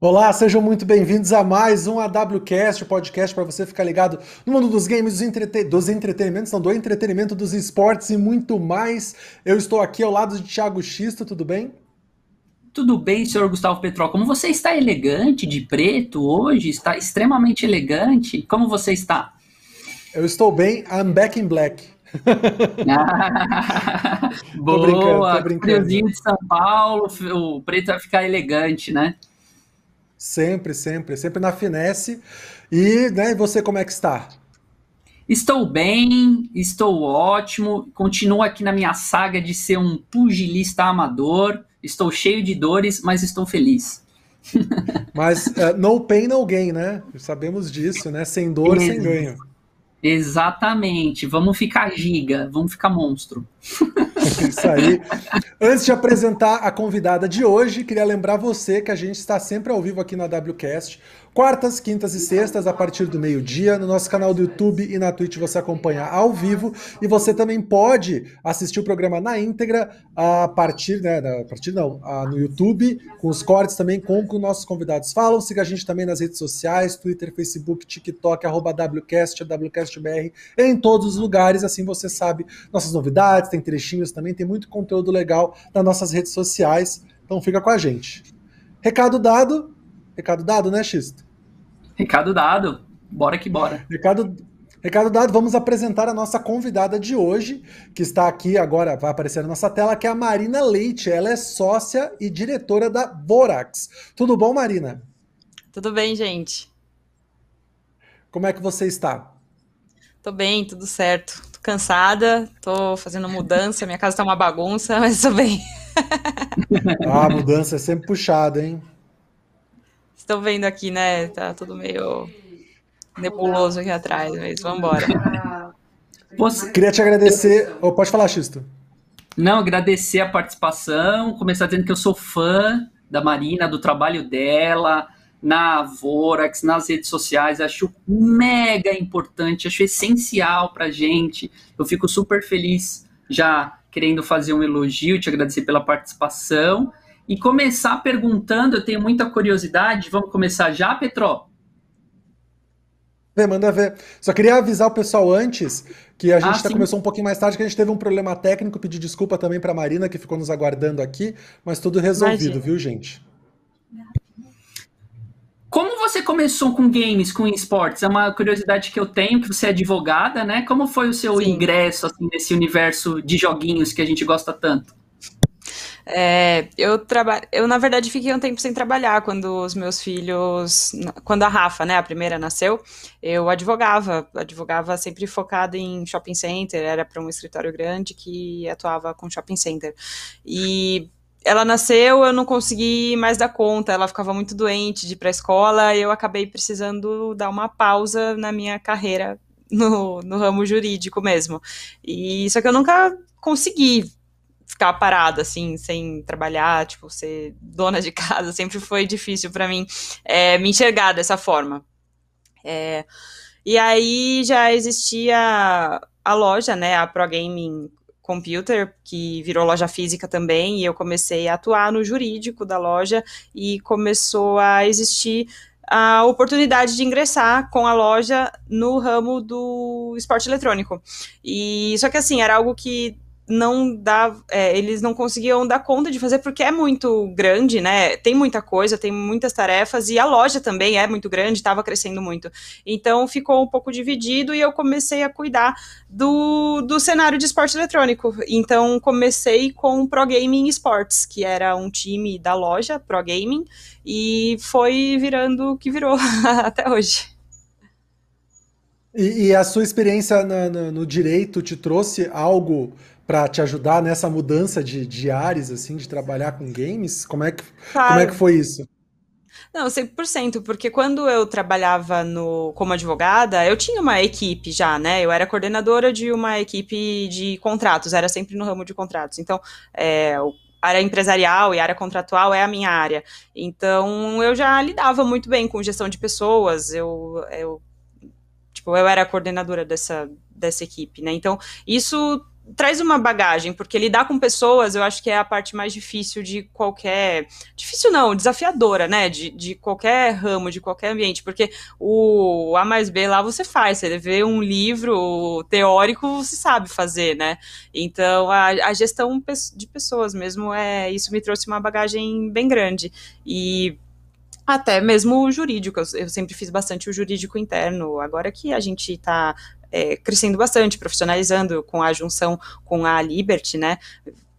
Olá, sejam muito bem-vindos a mais um AWCast, podcast para você ficar ligado no mundo dos games, dos, entrete dos entretenimentos, não, do entretenimento, dos esportes e muito mais. Eu estou aqui ao lado de Thiago Xisto, tudo bem? Tudo bem, senhor Gustavo Petrol. Como você está elegante de preto hoje, está extremamente elegante. Como você está? Eu estou bem, I'm back in black. Boa, tô brincando, tô brincando. Friozinho de São Paulo, o preto vai ficar elegante, né? Sempre, sempre, sempre na finesse. E, né, você como é que está? Estou bem, estou ótimo, continuo aqui na minha saga de ser um pugilista amador, estou cheio de dores, mas estou feliz. Mas uh, no pain, no gain, né? Sabemos disso, né? Sem dor, sem ganho. Exatamente. Vamos ficar giga, vamos ficar monstro. Isso aí. Antes de apresentar a convidada de hoje, queria lembrar você que a gente está sempre ao vivo aqui na WCast. Quartas, quintas e sextas, a partir do meio-dia, no nosso canal do YouTube e na Twitch você acompanha ao vivo. E você também pode assistir o programa na íntegra a partir, né? A partir não, no YouTube, com os cortes também, com que nossos convidados falam. Siga a gente também nas redes sociais, Twitter, Facebook, TikTok, arroba WCast, WCastBR, em todos os lugares, assim você sabe nossas novidades, tem trechinhos também, tem muito conteúdo legal nas nossas redes sociais. Então fica com a gente. Recado dado. Recado dado, né, Xisto? Recado dado. Bora que bora. Recado, recado dado, vamos apresentar a nossa convidada de hoje, que está aqui agora, vai aparecer na nossa tela, que é a Marina Leite. Ela é sócia e diretora da Vorax. Tudo bom, Marina? Tudo bem, gente. Como é que você está? Tô bem, tudo certo. Tô cansada, tô fazendo mudança, minha casa tá uma bagunça, mas tô bem. ah, mudança é sempre puxada, hein? Estão vendo aqui, né? Tá tudo meio nebuloso aqui atrás, mas vamos embora. Você... Queria te agradecer. Oh, pode falar, Xisto. Não, agradecer a participação, começar dizendo que eu sou fã da Marina, do trabalho dela, na Vorax, nas redes sociais, acho mega importante, acho essencial pra gente. Eu fico super feliz já querendo fazer um elogio, te agradecer pela participação e começar perguntando, eu tenho muita curiosidade, vamos começar já, Petró? É, manda ver. Só queria avisar o pessoal antes que a gente ah, tá, começou um pouquinho mais tarde, que a gente teve um problema técnico, pedir desculpa também para Marina, que ficou nos aguardando aqui, mas tudo resolvido, Imagina. viu, gente? Como você começou com games, com esportes? É uma curiosidade que eu tenho, que você é advogada, né? Como foi o seu Sim. ingresso assim, nesse universo de joguinhos que a gente gosta tanto? É, eu trabalho, eu na verdade fiquei um tempo sem trabalhar quando os meus filhos, quando a Rafa, né, a primeira nasceu, eu advogava, advogava sempre focada em shopping center, era para um escritório grande que atuava com shopping center. E ela nasceu, eu não consegui mais dar conta, ela ficava muito doente de ir para escola, eu acabei precisando dar uma pausa na minha carreira no, no ramo jurídico mesmo. E só que eu nunca consegui ficar parada, assim, sem trabalhar, tipo, ser dona de casa, sempre foi difícil para mim é, me enxergar dessa forma. É, e aí já existia a loja, né, a Pro Gaming Computer, que virou loja física também, e eu comecei a atuar no jurídico da loja e começou a existir a oportunidade de ingressar com a loja no ramo do esporte eletrônico. E só que assim, era algo que não dá, é, eles não conseguiam dar conta de fazer porque é muito grande, né? Tem muita coisa, tem muitas tarefas e a loja também é muito grande, estava crescendo muito. Então ficou um pouco dividido e eu comecei a cuidar do, do cenário de esporte eletrônico. Então comecei com Pro Gaming Sports, que era um time da loja Pro Gaming e foi virando o que virou até hoje. E, e, a sua experiência na, na, no direito te trouxe algo para te ajudar nessa mudança de, de ares, assim, de trabalhar com games? Como é que, claro. como é que foi isso? Não, 100%, porque quando eu trabalhava no, como advogada, eu tinha uma equipe já, né? Eu era coordenadora de uma equipe de contratos, era sempre no ramo de contratos. Então, é, a área empresarial e área contratual é a minha área. Então, eu já lidava muito bem com gestão de pessoas, eu, eu tipo, eu era coordenadora dessa, dessa equipe, né? Então, isso traz uma bagagem, porque lidar com pessoas eu acho que é a parte mais difícil de qualquer. Difícil não, desafiadora, né? De, de qualquer ramo, de qualquer ambiente, porque o A mais B lá você faz, você vê um livro teórico, você sabe fazer, né? Então a, a gestão de pessoas mesmo é. Isso me trouxe uma bagagem bem grande. E até mesmo o jurídico, eu sempre fiz bastante o jurídico interno, agora que a gente está é, crescendo bastante, profissionalizando com a junção com a Liberty, né?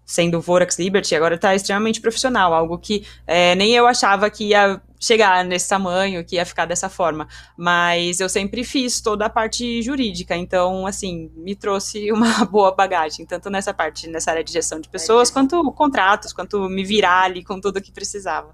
Sendo Vorax Liberty, agora está extremamente profissional, algo que é, nem eu achava que ia chegar nesse tamanho, que ia ficar dessa forma. Mas eu sempre fiz toda a parte jurídica, então, assim, me trouxe uma boa bagagem, tanto nessa parte, nessa área de gestão de pessoas, quanto contratos, quanto me virar ali com tudo que precisava.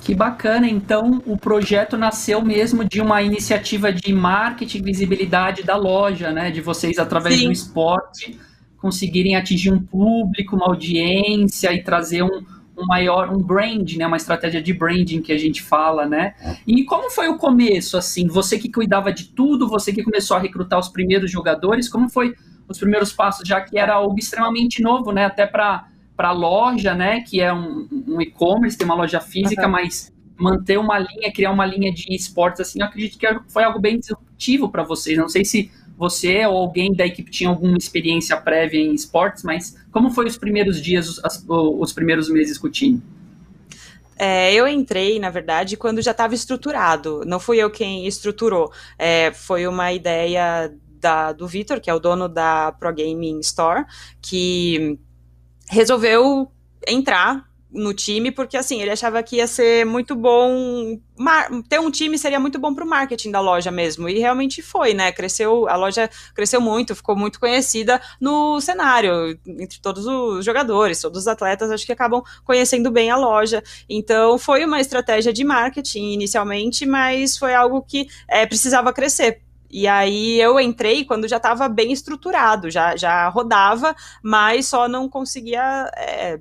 Que bacana, então o projeto nasceu mesmo de uma iniciativa de marketing visibilidade da loja, né? De vocês, através Sim. do esporte, conseguirem atingir um público, uma audiência e trazer um, um maior, um brand, né? Uma estratégia de branding que a gente fala, né? E como foi o começo, assim? Você que cuidava de tudo, você que começou a recrutar os primeiros jogadores, como foi os primeiros passos, já que era algo extremamente novo, né? Até para para loja, né, que é um, um e-commerce, tem uma loja física, uhum. mas manter uma linha, criar uma linha de esportes assim, eu acredito que foi algo bem disruptivo para vocês. Não sei se você ou alguém da equipe tinha alguma experiência prévia em esportes, mas como foi os primeiros dias, os, os primeiros meses com o time? É, eu entrei, na verdade, quando já estava estruturado. Não fui eu quem estruturou. É, foi uma ideia da, do Vitor, que é o dono da Pro Gaming Store, que resolveu entrar no time, porque assim, ele achava que ia ser muito bom. Ter um time seria muito bom para o marketing da loja mesmo. E realmente foi, né? Cresceu, a loja cresceu muito, ficou muito conhecida no cenário, entre todos os jogadores, todos os atletas, acho que acabam conhecendo bem a loja. Então foi uma estratégia de marketing inicialmente, mas foi algo que é, precisava crescer e aí eu entrei quando já estava bem estruturado, já, já rodava, mas só não conseguia é,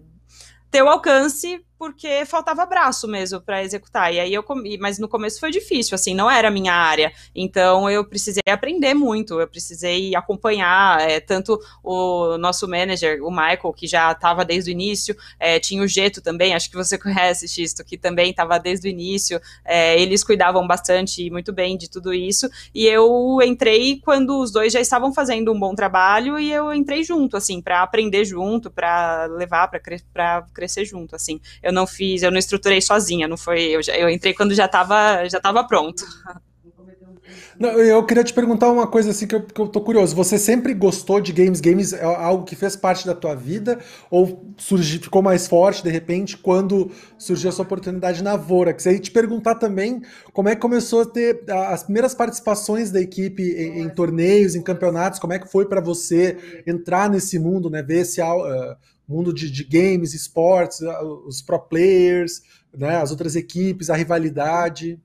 ter o alcance porque faltava braço mesmo para executar. E aí eu comi, mas no começo foi difícil, assim, não era a minha área. Então eu precisei aprender muito, eu precisei acompanhar é, tanto o nosso manager, o Michael, que já estava desde o início, é, tinha o Geto também, acho que você conhece, Xisto, que também estava desde o início. É, eles cuidavam bastante e muito bem de tudo isso. E eu entrei quando os dois já estavam fazendo um bom trabalho e eu entrei junto, assim, para aprender junto, para levar, para cre crescer junto, assim. Eu não fiz, eu não estruturei sozinha, não foi, eu, já, eu entrei quando já estava já tava pronto. Não, eu queria te perguntar uma coisa assim que eu, que eu tô curioso. Você sempre gostou de games? Games é algo que fez parte da tua vida? Ou surgiu, ficou mais forte de repente quando surgiu essa oportunidade na Vorax? Aí te perguntar também como é que começou a ter as primeiras participações da equipe em, em torneios, em campeonatos, como é que foi para você entrar nesse mundo, né? Ver esse uh, mundo de, de games, esportes, os pro players, né, as outras equipes, a rivalidade?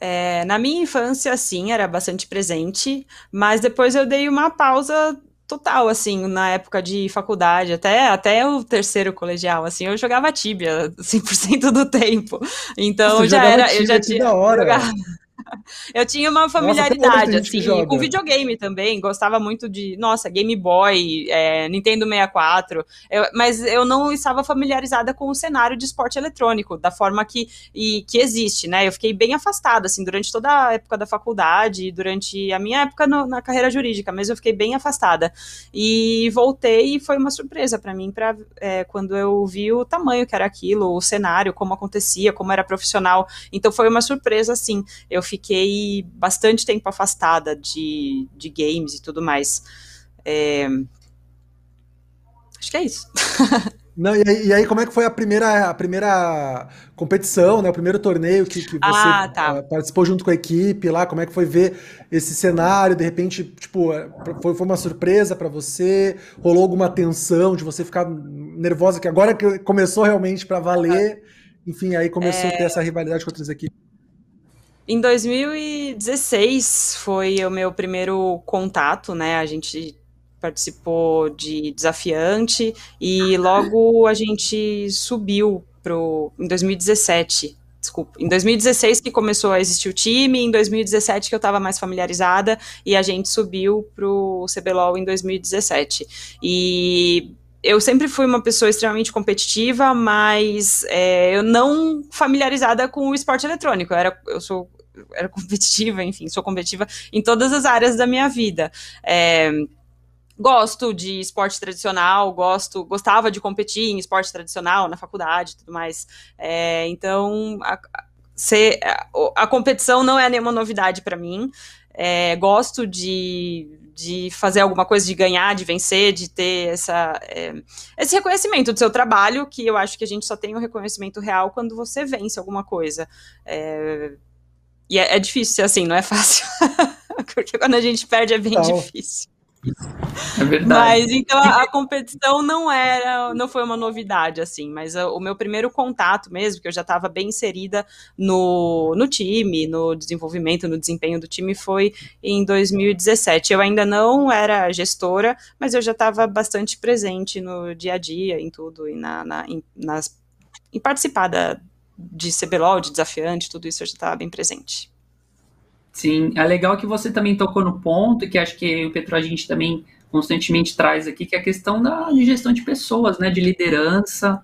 É, na minha infância, sim, era bastante presente, mas depois eu dei uma pausa total, assim, na época de faculdade, até, até o terceiro colegial, assim, eu jogava Tibia 100% do tempo. Então Nossa, já era, eu já tinha. Hora. Jogava, eu tinha uma familiaridade, nossa, assim, com videogame também, gostava muito de, nossa, Game Boy, é, Nintendo 64, eu, mas eu não estava familiarizada com o cenário de esporte eletrônico, da forma que, e, que existe, né? Eu fiquei bem afastada, assim, durante toda a época da faculdade, durante a minha época no, na carreira jurídica, mas eu fiquei bem afastada. E voltei e foi uma surpresa para mim, pra, é, quando eu vi o tamanho que era aquilo, o cenário, como acontecia, como era profissional. Então foi uma surpresa, assim. Eu fiquei bastante tempo afastada de, de games e tudo mais. É... Acho que é isso. Não, e, aí, e, aí, como é que foi a primeira, a primeira competição, né? O primeiro torneio que, que você ah, tá. uh, participou junto com a equipe lá? Como é que foi ver esse cenário? De repente, tipo, é, foi, foi uma surpresa para você? Rolou alguma tensão de você ficar nervosa? Que agora que começou realmente para valer, enfim, aí começou é... a ter essa rivalidade com outras equipes. Em 2016 foi o meu primeiro contato, né? A gente participou de desafiante e logo a gente subiu pro em 2017 desculpa, em 2016 que começou a existir o time, em 2017 que eu estava mais familiarizada e a gente subiu para o CBLOL em 2017. E eu sempre fui uma pessoa extremamente competitiva, mas é, eu não familiarizada com o esporte eletrônico. Eu, era, eu sou era competitiva, enfim, sou competitiva em todas as áreas da minha vida. É, gosto de esporte tradicional, gosto, gostava de competir em esporte tradicional na faculdade tudo mais. É, então, a, a, a, competição não é nenhuma novidade para mim. É, gosto de, de fazer alguma coisa, de ganhar, de vencer, de ter essa, é, esse reconhecimento do seu trabalho, que eu acho que a gente só tem o reconhecimento real quando você vence alguma coisa. É, e é, é, difícil ser assim, não é fácil. Porque quando a gente perde é bem então, difícil. É verdade. Mas então a, a, competição não era, não foi uma novidade assim, mas a, o meu primeiro contato mesmo, que eu já estava bem inserida no, no time, no desenvolvimento, no desempenho do time, foi em 2017. Eu ainda não era gestora, mas eu já estava bastante presente no dia a dia, em tudo, e na, na em, nas, em participar da, de CBLOL, de desafiante, tudo isso já estava bem presente. Sim, é legal que você também tocou no ponto, que acho que o Petro a gente também constantemente traz aqui, que é a questão da gestão de pessoas, né, de liderança,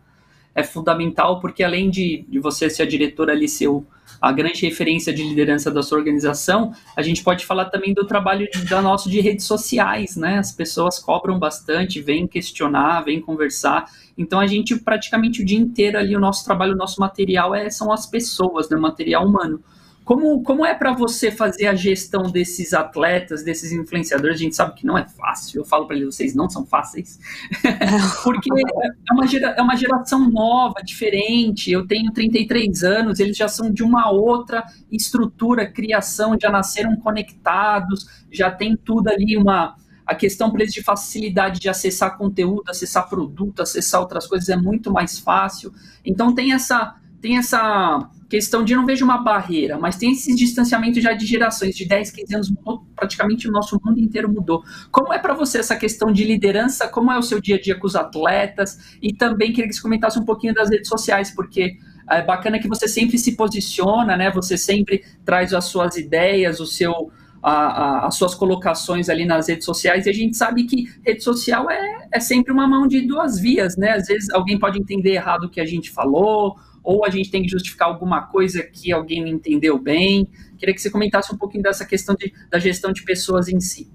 é fundamental, porque além de, de você ser a diretora ali, ser o, a grande referência de liderança da sua organização, a gente pode falar também do trabalho da nosso de redes sociais, né, as pessoas cobram bastante, vêm questionar, vêm conversar, então a gente praticamente o dia inteiro ali, o nosso trabalho, o nosso material é, são as pessoas, né, material humano. Como, como é para você fazer a gestão desses atletas, desses influenciadores? A gente sabe que não é fácil. Eu falo para eles, vocês não são fáceis. Porque é uma, gera, é uma geração nova, diferente. Eu tenho 33 anos, eles já são de uma outra estrutura, criação, já nasceram conectados, já tem tudo ali uma. A questão para eles de facilidade de acessar conteúdo, acessar produto, acessar outras coisas é muito mais fácil. Então tem essa tem essa questão de não vejo uma barreira, mas tem esse distanciamento já de gerações, de 10, 15 anos, praticamente o nosso mundo inteiro mudou. Como é para você essa questão de liderança? Como é o seu dia a dia com os atletas? E também queria que você comentasse um pouquinho das redes sociais, porque é bacana que você sempre se posiciona, né? Você sempre traz as suas ideias, o seu a, a, as suas colocações ali nas redes sociais, e a gente sabe que rede social é, é sempre uma mão de duas vias, né? Às vezes alguém pode entender errado o que a gente falou, ou a gente tem que justificar alguma coisa que alguém não entendeu bem. Queria que você comentasse um pouquinho dessa questão de, da gestão de pessoas em si.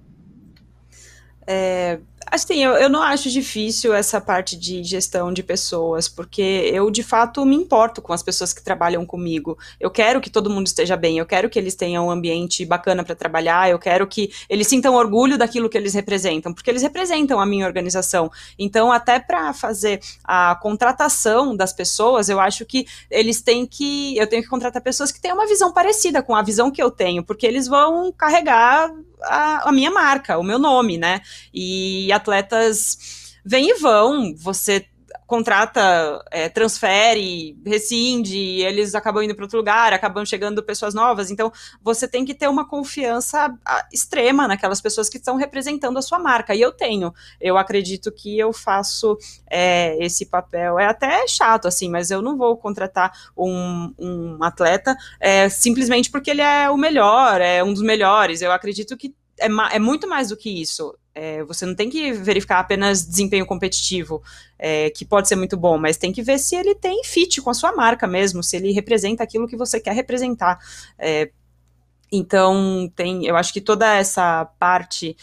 É, Assim, eu, eu não acho difícil essa parte de gestão de pessoas, porque eu de fato me importo com as pessoas que trabalham comigo. Eu quero que todo mundo esteja bem, eu quero que eles tenham um ambiente bacana para trabalhar, eu quero que eles sintam orgulho daquilo que eles representam, porque eles representam a minha organização. Então, até para fazer a contratação das pessoas, eu acho que eles têm que. Eu tenho que contratar pessoas que tenham uma visão parecida com a visão que eu tenho, porque eles vão carregar a, a minha marca, o meu nome, né? E atletas vêm e vão, você contrata, é, transfere, rescinde, eles acabam indo para outro lugar, acabam chegando pessoas novas. Então, você tem que ter uma confiança extrema naquelas pessoas que estão representando a sua marca. E eu tenho. Eu acredito que eu faço é, esse papel. É até chato, assim, mas eu não vou contratar um, um atleta é, simplesmente porque ele é o melhor, é um dos melhores. Eu acredito que é, é muito mais do que isso. É, você não tem que verificar apenas desempenho competitivo, é, que pode ser muito bom, mas tem que ver se ele tem fit com a sua marca mesmo, se ele representa aquilo que você quer representar. É, então, tem, eu acho que toda essa parte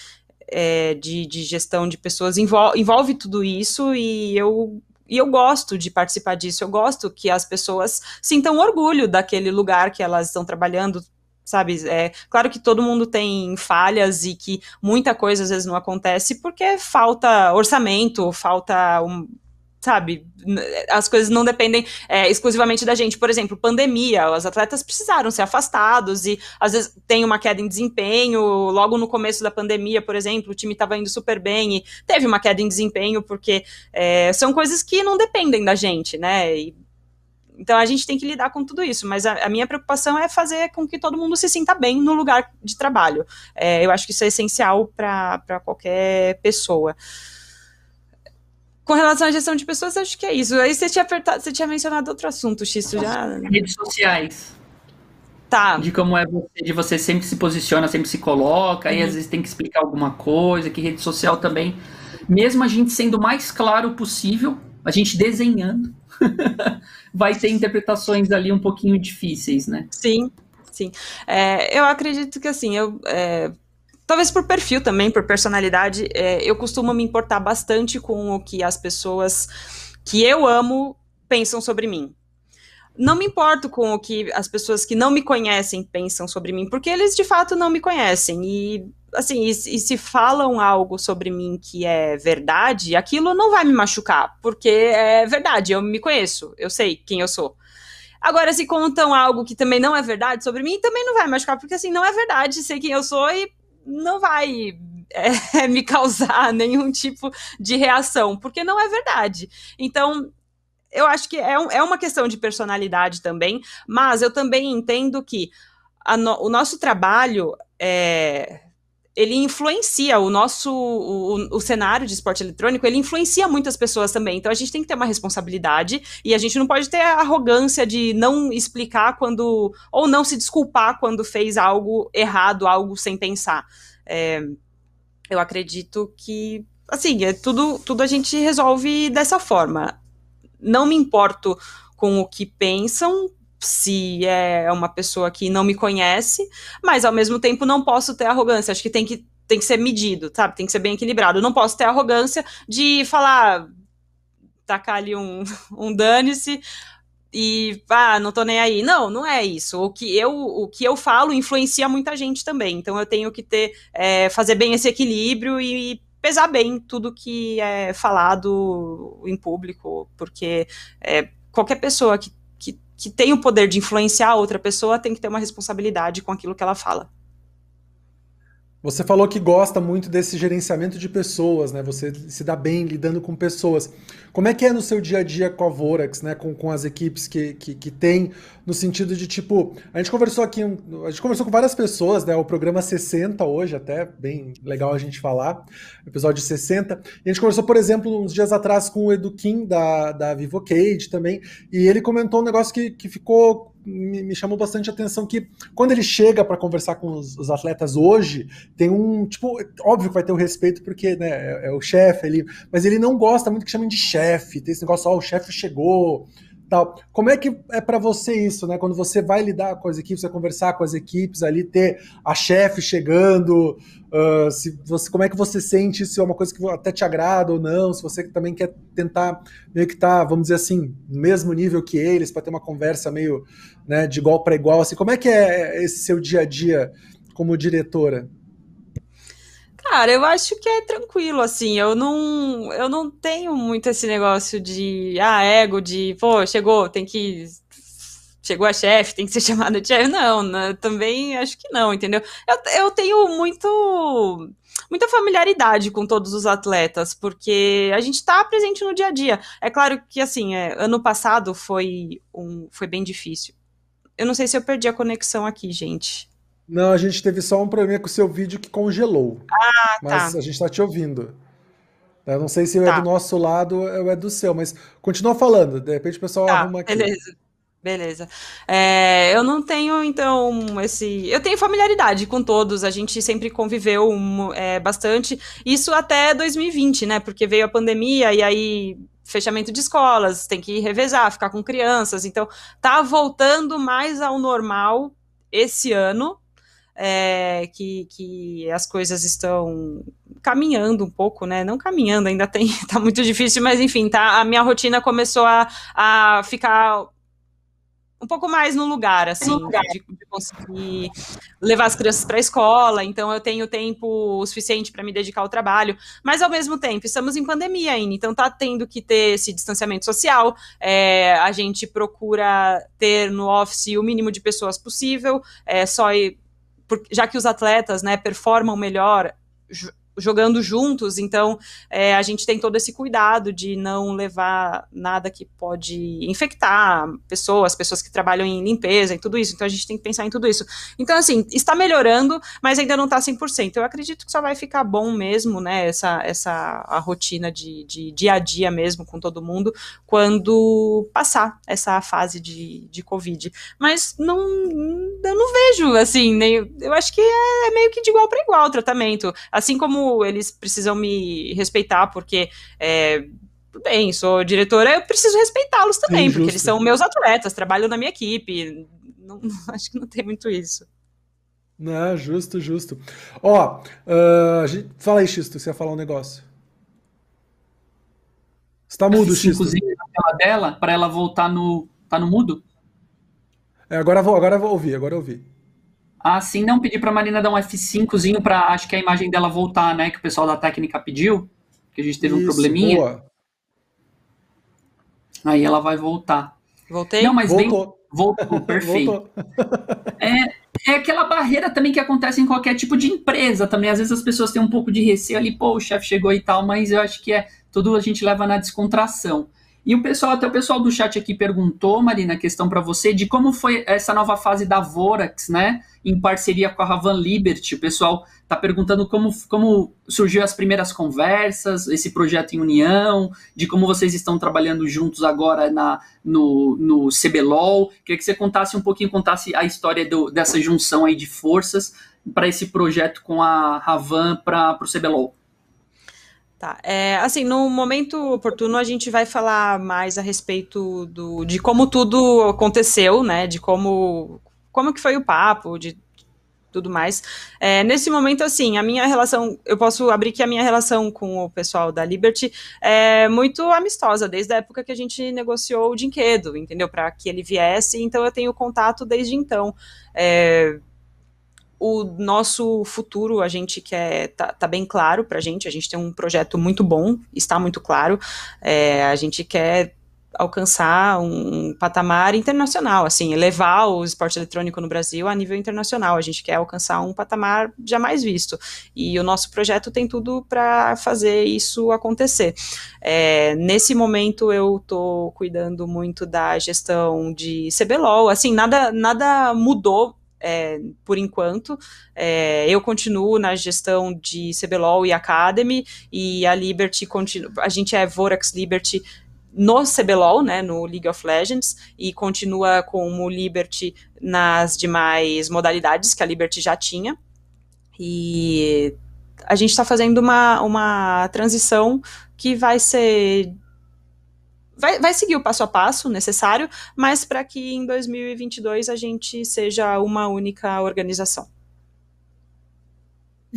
é, de, de, gestão de pessoas envolve, envolve tudo isso e eu e eu gosto de participar disso, eu gosto que as pessoas sintam orgulho daquele lugar que elas estão trabalhando, sabe? É claro que todo mundo tem falhas e que muita coisa às vezes não acontece porque falta orçamento, falta um, sabe, as coisas não dependem é, exclusivamente da gente. Por exemplo, pandemia, os atletas precisaram ser afastados e às vezes tem uma queda em desempenho. Logo no começo da pandemia, por exemplo, o time estava indo super bem e teve uma queda em desempenho porque é, são coisas que não dependem da gente, né? E então a gente tem que lidar com tudo isso, mas a, a minha preocupação é fazer com que todo mundo se sinta bem no lugar de trabalho. É, eu acho que isso é essencial para qualquer pessoa. com relação à gestão de pessoas, acho que é isso. Aí você tinha, apertado, você tinha mencionado outro assunto, Xisto, já. Redes sociais. Tá. De como é você, de você sempre se posiciona, sempre se coloca, uhum. às vezes tem que explicar alguma coisa, que rede social também. Mesmo a gente sendo o mais claro possível, a gente desenhando, vai ter interpretações ali um pouquinho difíceis, né? Sim, sim. É, eu acredito que assim, eu. É Talvez por perfil também, por personalidade, é, eu costumo me importar bastante com o que as pessoas que eu amo pensam sobre mim. Não me importo com o que as pessoas que não me conhecem pensam sobre mim, porque eles de fato não me conhecem. E assim, e, e se falam algo sobre mim que é verdade, aquilo não vai me machucar, porque é verdade, eu me conheço, eu sei quem eu sou. Agora, se contam algo que também não é verdade sobre mim, também não vai me machucar, porque assim, não é verdade, sei quem eu sou e não vai é, me causar nenhum tipo de reação, porque não é verdade. Então, eu acho que é, um, é uma questão de personalidade também, mas eu também entendo que no, o nosso trabalho é, ele influencia o nosso o, o, cenário de esporte eletrônico, ele influencia muitas pessoas também. Então a gente tem que ter uma responsabilidade e a gente não pode ter a arrogância de não explicar quando ou não se desculpar quando fez algo errado, algo sem pensar. É, eu acredito que assim, é tudo tudo a gente resolve dessa forma não me importo com o que pensam, se é uma pessoa que não me conhece, mas ao mesmo tempo não posso ter arrogância. Acho que tem que, tem que ser medido, sabe? Tem que ser bem equilibrado. Não posso ter arrogância de falar, tacar ali um, um dane-se e ah, não tô nem aí. Não, não é isso. O que eu, o que eu falo influencia muita gente também. Então eu tenho que ter, é, fazer bem esse equilíbrio e pesar bem tudo que é falado em público, porque é, qualquer pessoa que, que, tem o poder de influenciar outra pessoa tem que ter uma responsabilidade com aquilo que ela fala. Você falou que gosta muito desse gerenciamento de pessoas, né? Você se dá bem lidando com pessoas. Como é que é no seu dia a dia com a Vorax, né? Com, com as equipes que, que, que tem, no sentido de tipo. A gente conversou aqui, a gente conversou com várias pessoas, né? O programa 60 hoje, até bem legal a gente falar, episódio 60. E a gente conversou, por exemplo, uns dias atrás com o Edu Kim da, da Vivocade também, e ele comentou um negócio que, que ficou me, me, chamou bastante atenção que quando ele chega para conversar com os, os, atletas hoje, tem um, tipo, óbvio que vai ter o respeito porque, né, é, é o chefe ali, mas ele não gosta muito que chamem de chefe, tem esse negócio, ó, oh, o chefe chegou, tal. Como é que é para você isso, né? Quando você vai lidar com as equipes, vai conversar com as equipes ali, ter a chefe chegando, uh, se você, como é que você sente se é uma coisa que até te agrada ou não, se você também quer tentar meio que tá, vamos dizer assim, no mesmo nível que eles para ter uma conversa meio, né, de igual para igual, assim, como é que é esse seu dia a dia como diretora? Cara, eu acho que é tranquilo, assim, eu não, eu não tenho muito esse negócio de, ah, ego, de, pô, chegou, tem que, chegou a chefe, tem que ser chamado de chefe, não, né, também acho que não, entendeu? Eu, eu tenho muito, muita familiaridade com todos os atletas, porque a gente está presente no dia a dia. É claro que, assim, é, ano passado foi, um, foi bem difícil. Eu não sei se eu perdi a conexão aqui, gente. Não, a gente teve só um problema com o seu vídeo que congelou. Ah, mas tá. a gente está te ouvindo. Eu não sei se tá. é do nosso lado ou é do seu, mas continua falando. De repente o pessoal tá, arruma aqui. Beleza. Beleza. É, eu não tenho, então, esse. Eu tenho familiaridade com todos, a gente sempre conviveu é, bastante. Isso até 2020, né? Porque veio a pandemia e aí fechamento de escolas, tem que revezar, ficar com crianças. Então, tá voltando mais ao normal esse ano, é, que, que as coisas estão caminhando um pouco, né? Não caminhando, ainda tem, tá muito difícil, mas enfim, tá, a minha rotina começou a, a ficar um pouco mais no lugar, assim, lugar. De, de, conseguir levar as crianças para a escola, então eu tenho tempo suficiente para me dedicar ao trabalho, mas ao mesmo tempo estamos em pandemia ainda, então tá tendo que ter esse distanciamento social, é, a gente procura ter no office o mínimo de pessoas possível, é, só por, já que os atletas né, performam melhor jogando juntos, então é, a gente tem todo esse cuidado de não levar nada que pode infectar pessoas, pessoas que trabalham em limpeza e tudo isso, então a gente tem que pensar em tudo isso. Então, assim, está melhorando, mas ainda não está 100%. Eu acredito que só vai ficar bom mesmo, né, essa, essa a rotina de, de dia a dia mesmo com todo mundo, quando passar essa fase de, de Covid. Mas não, eu não vejo, assim, nem, eu acho que é, é meio que de igual para igual o tratamento, assim como eles precisam me respeitar, porque é, bem, sou diretora, eu preciso respeitá-los também, Sim, porque eles são meus atletas, trabalham na minha equipe. Não, acho que não tem muito isso. Não, justo, justo. Ó, uh, gente... fala aí, Xisto, você ia falar um negócio. Você tá mudo, Xisto. na tela dela, para ela voltar no. Tá no mudo? É, agora vou, agora vou ouvir, agora eu ouvi. Ah, sim, não, pedi para a Marina dar um F5zinho para acho que a imagem dela voltar, né? Que o pessoal da técnica pediu, que a gente teve Isso, um probleminha. Boa. Aí ela vai voltar. Voltei? Não, mas Voltou. bem. Voltou, perfeito. Voltou. é, é aquela barreira também que acontece em qualquer tipo de empresa também. Às vezes as pessoas têm um pouco de receio ali, pô, o chefe chegou e tal, mas eu acho que é tudo a gente leva na descontração. E o pessoal, até o pessoal do chat aqui perguntou, Marina, questão para você, de como foi essa nova fase da Vorax, né? Em parceria com a Ravan Liberty. O pessoal está perguntando como, como surgiu as primeiras conversas, esse projeto em união, de como vocês estão trabalhando juntos agora na, no, no CBLOL. Queria que você contasse um pouquinho, contasse a história do, dessa junção aí de forças para esse projeto com a Ravan para o CBLOL. Tá. É, assim, no momento oportuno a gente vai falar mais a respeito do, de como tudo aconteceu, né? De como, como que foi o papo, de tudo mais. É, nesse momento, assim, a minha relação, eu posso abrir que a minha relação com o pessoal da Liberty é muito amistosa, desde a época que a gente negociou o dinheiro, entendeu? Para que ele viesse, então eu tenho contato desde então. É, o nosso futuro a gente quer tá, tá bem claro para a gente. A gente tem um projeto muito bom, está muito claro. É, a gente quer alcançar um patamar internacional, assim, elevar o esporte eletrônico no Brasil a nível internacional. A gente quer alcançar um patamar jamais visto. E o nosso projeto tem tudo para fazer isso acontecer. É, nesse momento eu estou cuidando muito da gestão de CBLOL, assim, nada, nada mudou é, por enquanto. É, eu continuo na gestão de CBLOL e Academy, e a Liberty continua. A gente é Vorax Liberty no CBLOL, né, no League of Legends, e continua como Liberty nas demais modalidades que a Liberty já tinha. E a gente está fazendo uma, uma transição que vai ser vai, vai seguir o passo a passo necessário, mas para que em 2022 a gente seja uma única organização.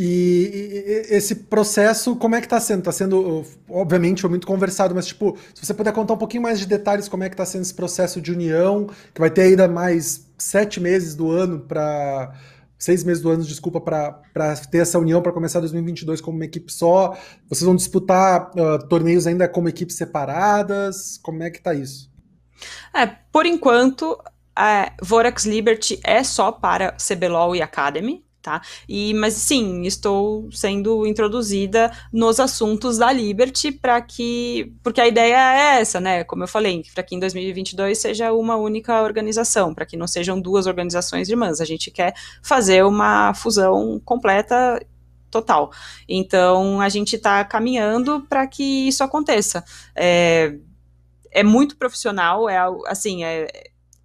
E, esse processo, como é que está sendo? Está sendo, obviamente, foi muito conversado, mas tipo, se você puder contar um pouquinho mais de detalhes, como é que está sendo esse processo de união, que vai ter ainda mais sete meses do ano para seis meses do ano, desculpa, para ter essa união para começar 2022 como uma equipe só? Vocês vão disputar uh, torneios ainda como equipes separadas? Como é que tá isso? É, por enquanto, a Vorax Liberty é só para CBLOL e Academy, tá? E, mas sim, estou sendo introduzida nos assuntos da Liberty para que, porque a ideia é essa, né? Como eu falei, para que em 2022 seja uma única organização, para que não sejam duas organizações irmãs. A gente quer fazer uma fusão completa total. Então a gente está caminhando para que isso aconteça. É, é muito profissional, é assim, é,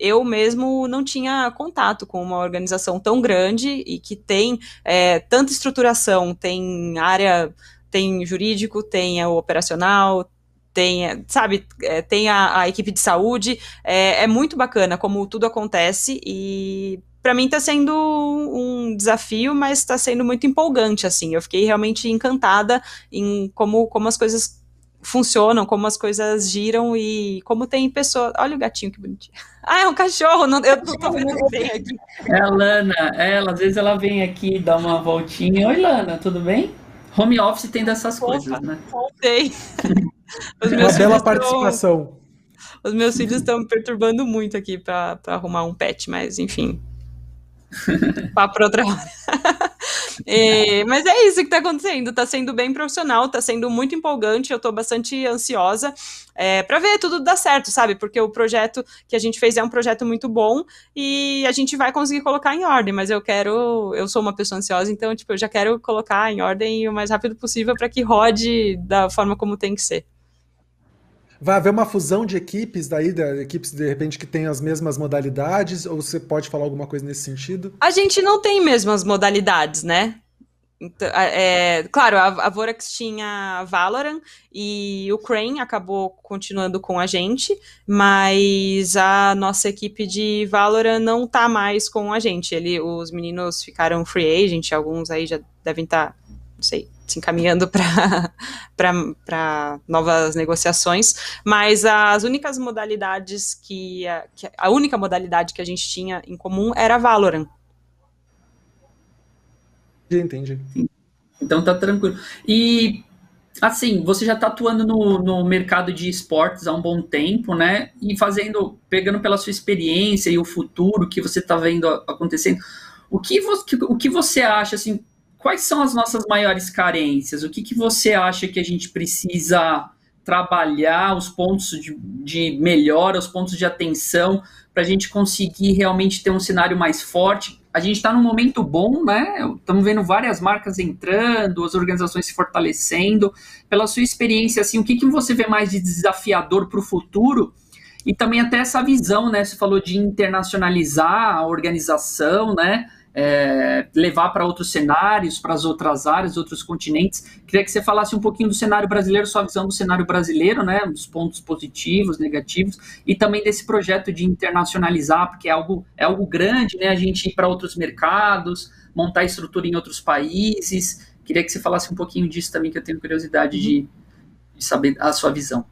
eu mesmo não tinha contato com uma organização tão grande e que tem é, tanta estruturação, tem área, tem jurídico, tem o operacional, tem, sabe, é, tem a, a, equipe de saúde, é, é, muito bacana como tudo acontece e para mim está sendo um desafio, mas está sendo muito empolgante, assim, eu fiquei realmente encantada em como, como as coisas funcionam, como as coisas giram e como tem pessoas. Olha o gatinho que bonitinho. Ah, é um cachorro, não, eu não tô vendo bem aqui. É a Lana, ela, às vezes ela vem aqui dar uma voltinha. Oi, Lana, tudo bem? Home office tem dessas Opa, coisas, né? Voltei. uma bela participação. Os meus filhos estão me perturbando muito aqui para arrumar um pet, mas enfim. Papo para outra hora. É, mas é isso que está acontecendo. Está sendo bem profissional, está sendo muito empolgante. Eu estou bastante ansiosa é, para ver tudo dar certo, sabe? Porque o projeto que a gente fez é um projeto muito bom e a gente vai conseguir colocar em ordem. Mas eu quero, eu sou uma pessoa ansiosa, então tipo, eu já quero colocar em ordem o mais rápido possível para que rode da forma como tem que ser. Vai haver uma fusão de equipes daí, equipes de repente que têm as mesmas modalidades, ou você pode falar alguma coisa nesse sentido? A gente não tem mesmas modalidades, né? Então, é, claro, a, a Vorax tinha Valorant e o Crane acabou continuando com a gente, mas a nossa equipe de Valorant não tá mais com a gente. Ele, os meninos ficaram free agent, alguns aí já devem estar, tá, não sei, se encaminhando para novas negociações, mas as únicas modalidades que a, que a única modalidade que a gente tinha em comum era Valorant. Entendi. Então tá tranquilo. E assim, você já está atuando no, no mercado de esportes há um bom tempo, né? E fazendo, pegando pela sua experiência e o futuro que você está vendo acontecendo, o que, você, o que você acha, assim, quais são as nossas maiores carências? O que, que você acha que a gente precisa trabalhar, os pontos de, de melhora, os pontos de atenção, para a gente conseguir realmente ter um cenário mais forte? A gente está num momento bom, né? Estamos vendo várias marcas entrando, as organizações se fortalecendo. Pela sua experiência, assim, o que, que você vê mais de desafiador para o futuro? E também até essa visão, né? Você falou de internacionalizar a organização, né? É, levar para outros cenários, para as outras áreas, outros continentes. Queria que você falasse um pouquinho do cenário brasileiro, sua visão do cenário brasileiro, né, dos pontos positivos, negativos, e também desse projeto de internacionalizar, porque é algo, é algo grande, né, a gente ir para outros mercados, montar estrutura em outros países. Queria que você falasse um pouquinho disso também, que eu tenho curiosidade de, de saber a sua visão.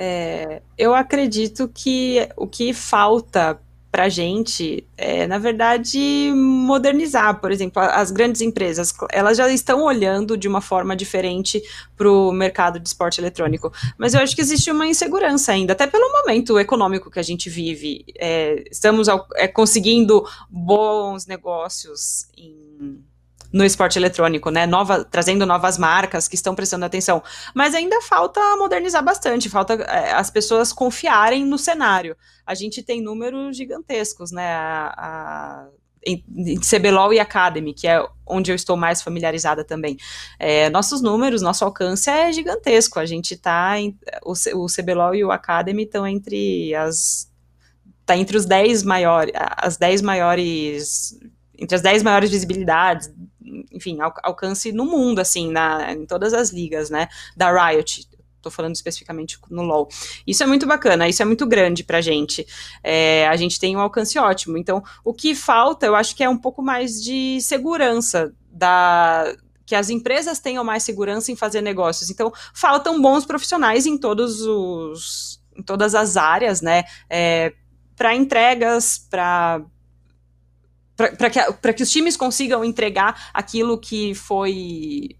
É, eu acredito que o que falta para gente é, na verdade, modernizar. Por exemplo, as grandes empresas, elas já estão olhando de uma forma diferente para o mercado de esporte eletrônico. Mas eu acho que existe uma insegurança ainda, até pelo momento econômico que a gente vive. É, estamos ao, é, conseguindo bons negócios em no esporte eletrônico, né? Nova, trazendo novas marcas que estão prestando atenção. Mas ainda falta modernizar bastante, falta é, as pessoas confiarem no cenário. A gente tem números gigantescos, né? A, a, CBLOL e Academy, que é onde eu estou mais familiarizada também. É, nossos números, nosso alcance é gigantesco. A gente está. O, o CBLOL e o Academy estão entre as. Está entre os 10 maiores, as 10 maiores entre as 10 maiores visibilidades, enfim, al alcance no mundo, assim, na, em todas as ligas, né, da Riot, tô falando especificamente no LoL. Isso é muito bacana, isso é muito grande pra gente. É, a gente tem um alcance ótimo. Então, o que falta, eu acho que é um pouco mais de segurança da que as empresas tenham mais segurança em fazer negócios. Então, faltam bons profissionais em todos os em todas as áreas, né? É, para entregas, para para que, que os times consigam entregar aquilo que foi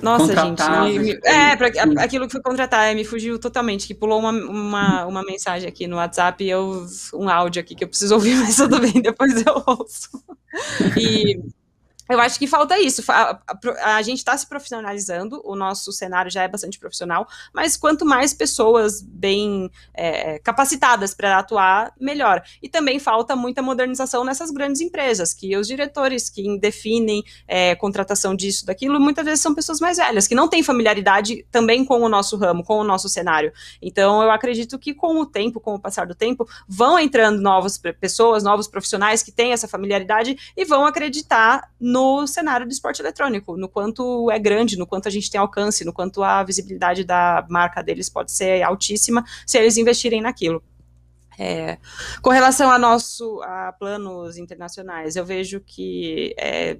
nossa, contratar, gente. Me, é, pra, aquilo que foi contratar, é, me fugiu totalmente, que pulou uma, uma, uma mensagem aqui no WhatsApp, eu, um áudio aqui que eu preciso ouvir, mas tudo bem, depois eu ouço. E eu acho que falta isso. A, a, a gente está se profissionalizando, o nosso cenário já é bastante profissional, mas quanto mais pessoas bem é, capacitadas para atuar, melhor. E também falta muita modernização nessas grandes empresas, que os diretores que definem é, contratação disso, daquilo, muitas vezes são pessoas mais velhas, que não têm familiaridade também com o nosso ramo, com o nosso cenário. Então, eu acredito que com o tempo, com o passar do tempo, vão entrando novas pessoas, novos profissionais que têm essa familiaridade e vão acreditar no cenário do esporte eletrônico, no quanto é grande, no quanto a gente tem alcance, no quanto a visibilidade da marca deles pode ser altíssima se eles investirem naquilo. É, com relação a nosso a planos internacionais, eu vejo que, é,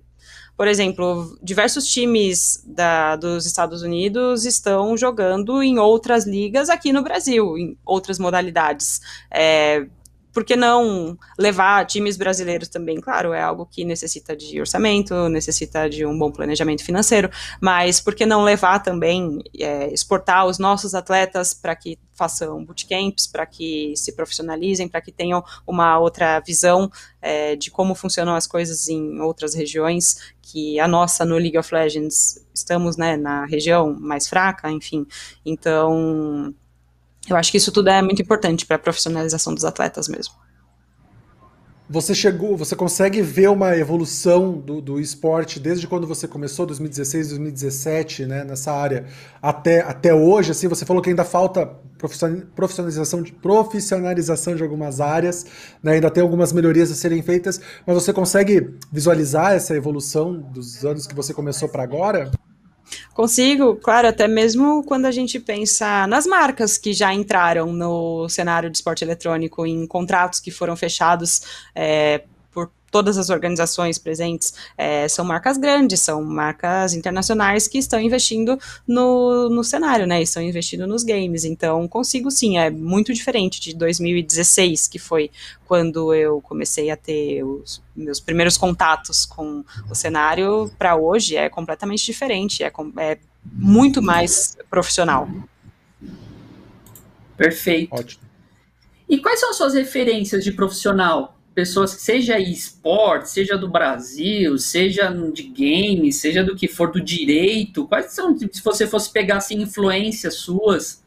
por exemplo, diversos times da, dos Estados Unidos estão jogando em outras ligas aqui no Brasil, em outras modalidades. É, por que não levar times brasileiros também? Claro, é algo que necessita de orçamento, necessita de um bom planejamento financeiro, mas por que não levar também, é, exportar os nossos atletas para que façam bootcamps, para que se profissionalizem, para que tenham uma outra visão é, de como funcionam as coisas em outras regiões, que a nossa no League of Legends estamos né, na região mais fraca, enfim. Então, eu acho que isso tudo é muito importante para a profissionalização dos atletas mesmo. Você chegou, você consegue ver uma evolução do, do esporte desde quando você começou, 2016, 2017, né, nessa área, até, até hoje, assim, você falou que ainda falta profissionalização de, profissionalização de algumas áreas, né, ainda tem algumas melhorias a serem feitas, mas você consegue visualizar essa evolução dos anos que você começou para agora? Consigo, claro, até mesmo quando a gente pensa nas marcas que já entraram no cenário de esporte eletrônico, em contratos que foram fechados é, todas as organizações presentes é, são marcas grandes, são marcas internacionais que estão investindo no, no cenário, né? Estão investindo nos games. Então, consigo sim, é muito diferente de 2016, que foi quando eu comecei a ter os meus primeiros contatos com o cenário, para hoje é completamente diferente, é, é muito mais profissional. Perfeito. Ótimo. E quais são as suas referências de profissional? Pessoas, seja esporte, seja do Brasil, seja de games, seja do que for do direito, quais são, se você fosse pegar assim, influências suas,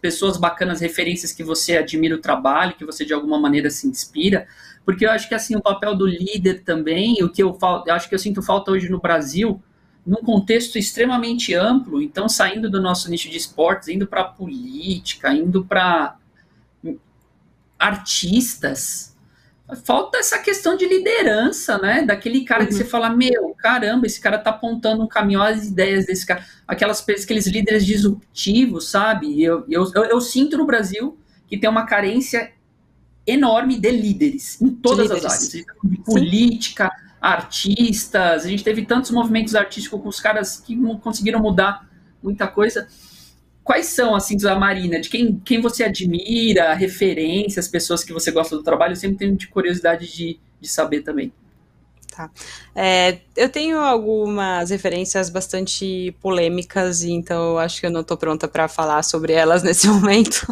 pessoas bacanas, referências que você admira o trabalho, que você de alguma maneira se inspira, porque eu acho que assim o papel do líder também, o que eu, eu acho que eu sinto falta hoje no Brasil, num contexto extremamente amplo, então saindo do nosso nicho de esportes, indo para política, indo para artistas, falta essa questão de liderança, né? Daquele cara uhum. que você fala, meu, caramba, esse cara tá apontando um caminho, as ideias desse cara, aquelas aqueles líderes disruptivos, sabe? Eu, eu, eu, eu, sinto no Brasil que tem uma carência enorme de líderes em todas líderes. as áreas, de política, Sim. artistas, a gente teve tantos movimentos artísticos com os caras que conseguiram mudar muita coisa quais são, assim, da Marina? De quem, quem você admira, referências, pessoas que você gosta do trabalho? Eu sempre tenho de curiosidade de, de saber também. Tá. É, eu tenho algumas referências bastante polêmicas, então eu acho que eu não estou pronta para falar sobre elas nesse momento.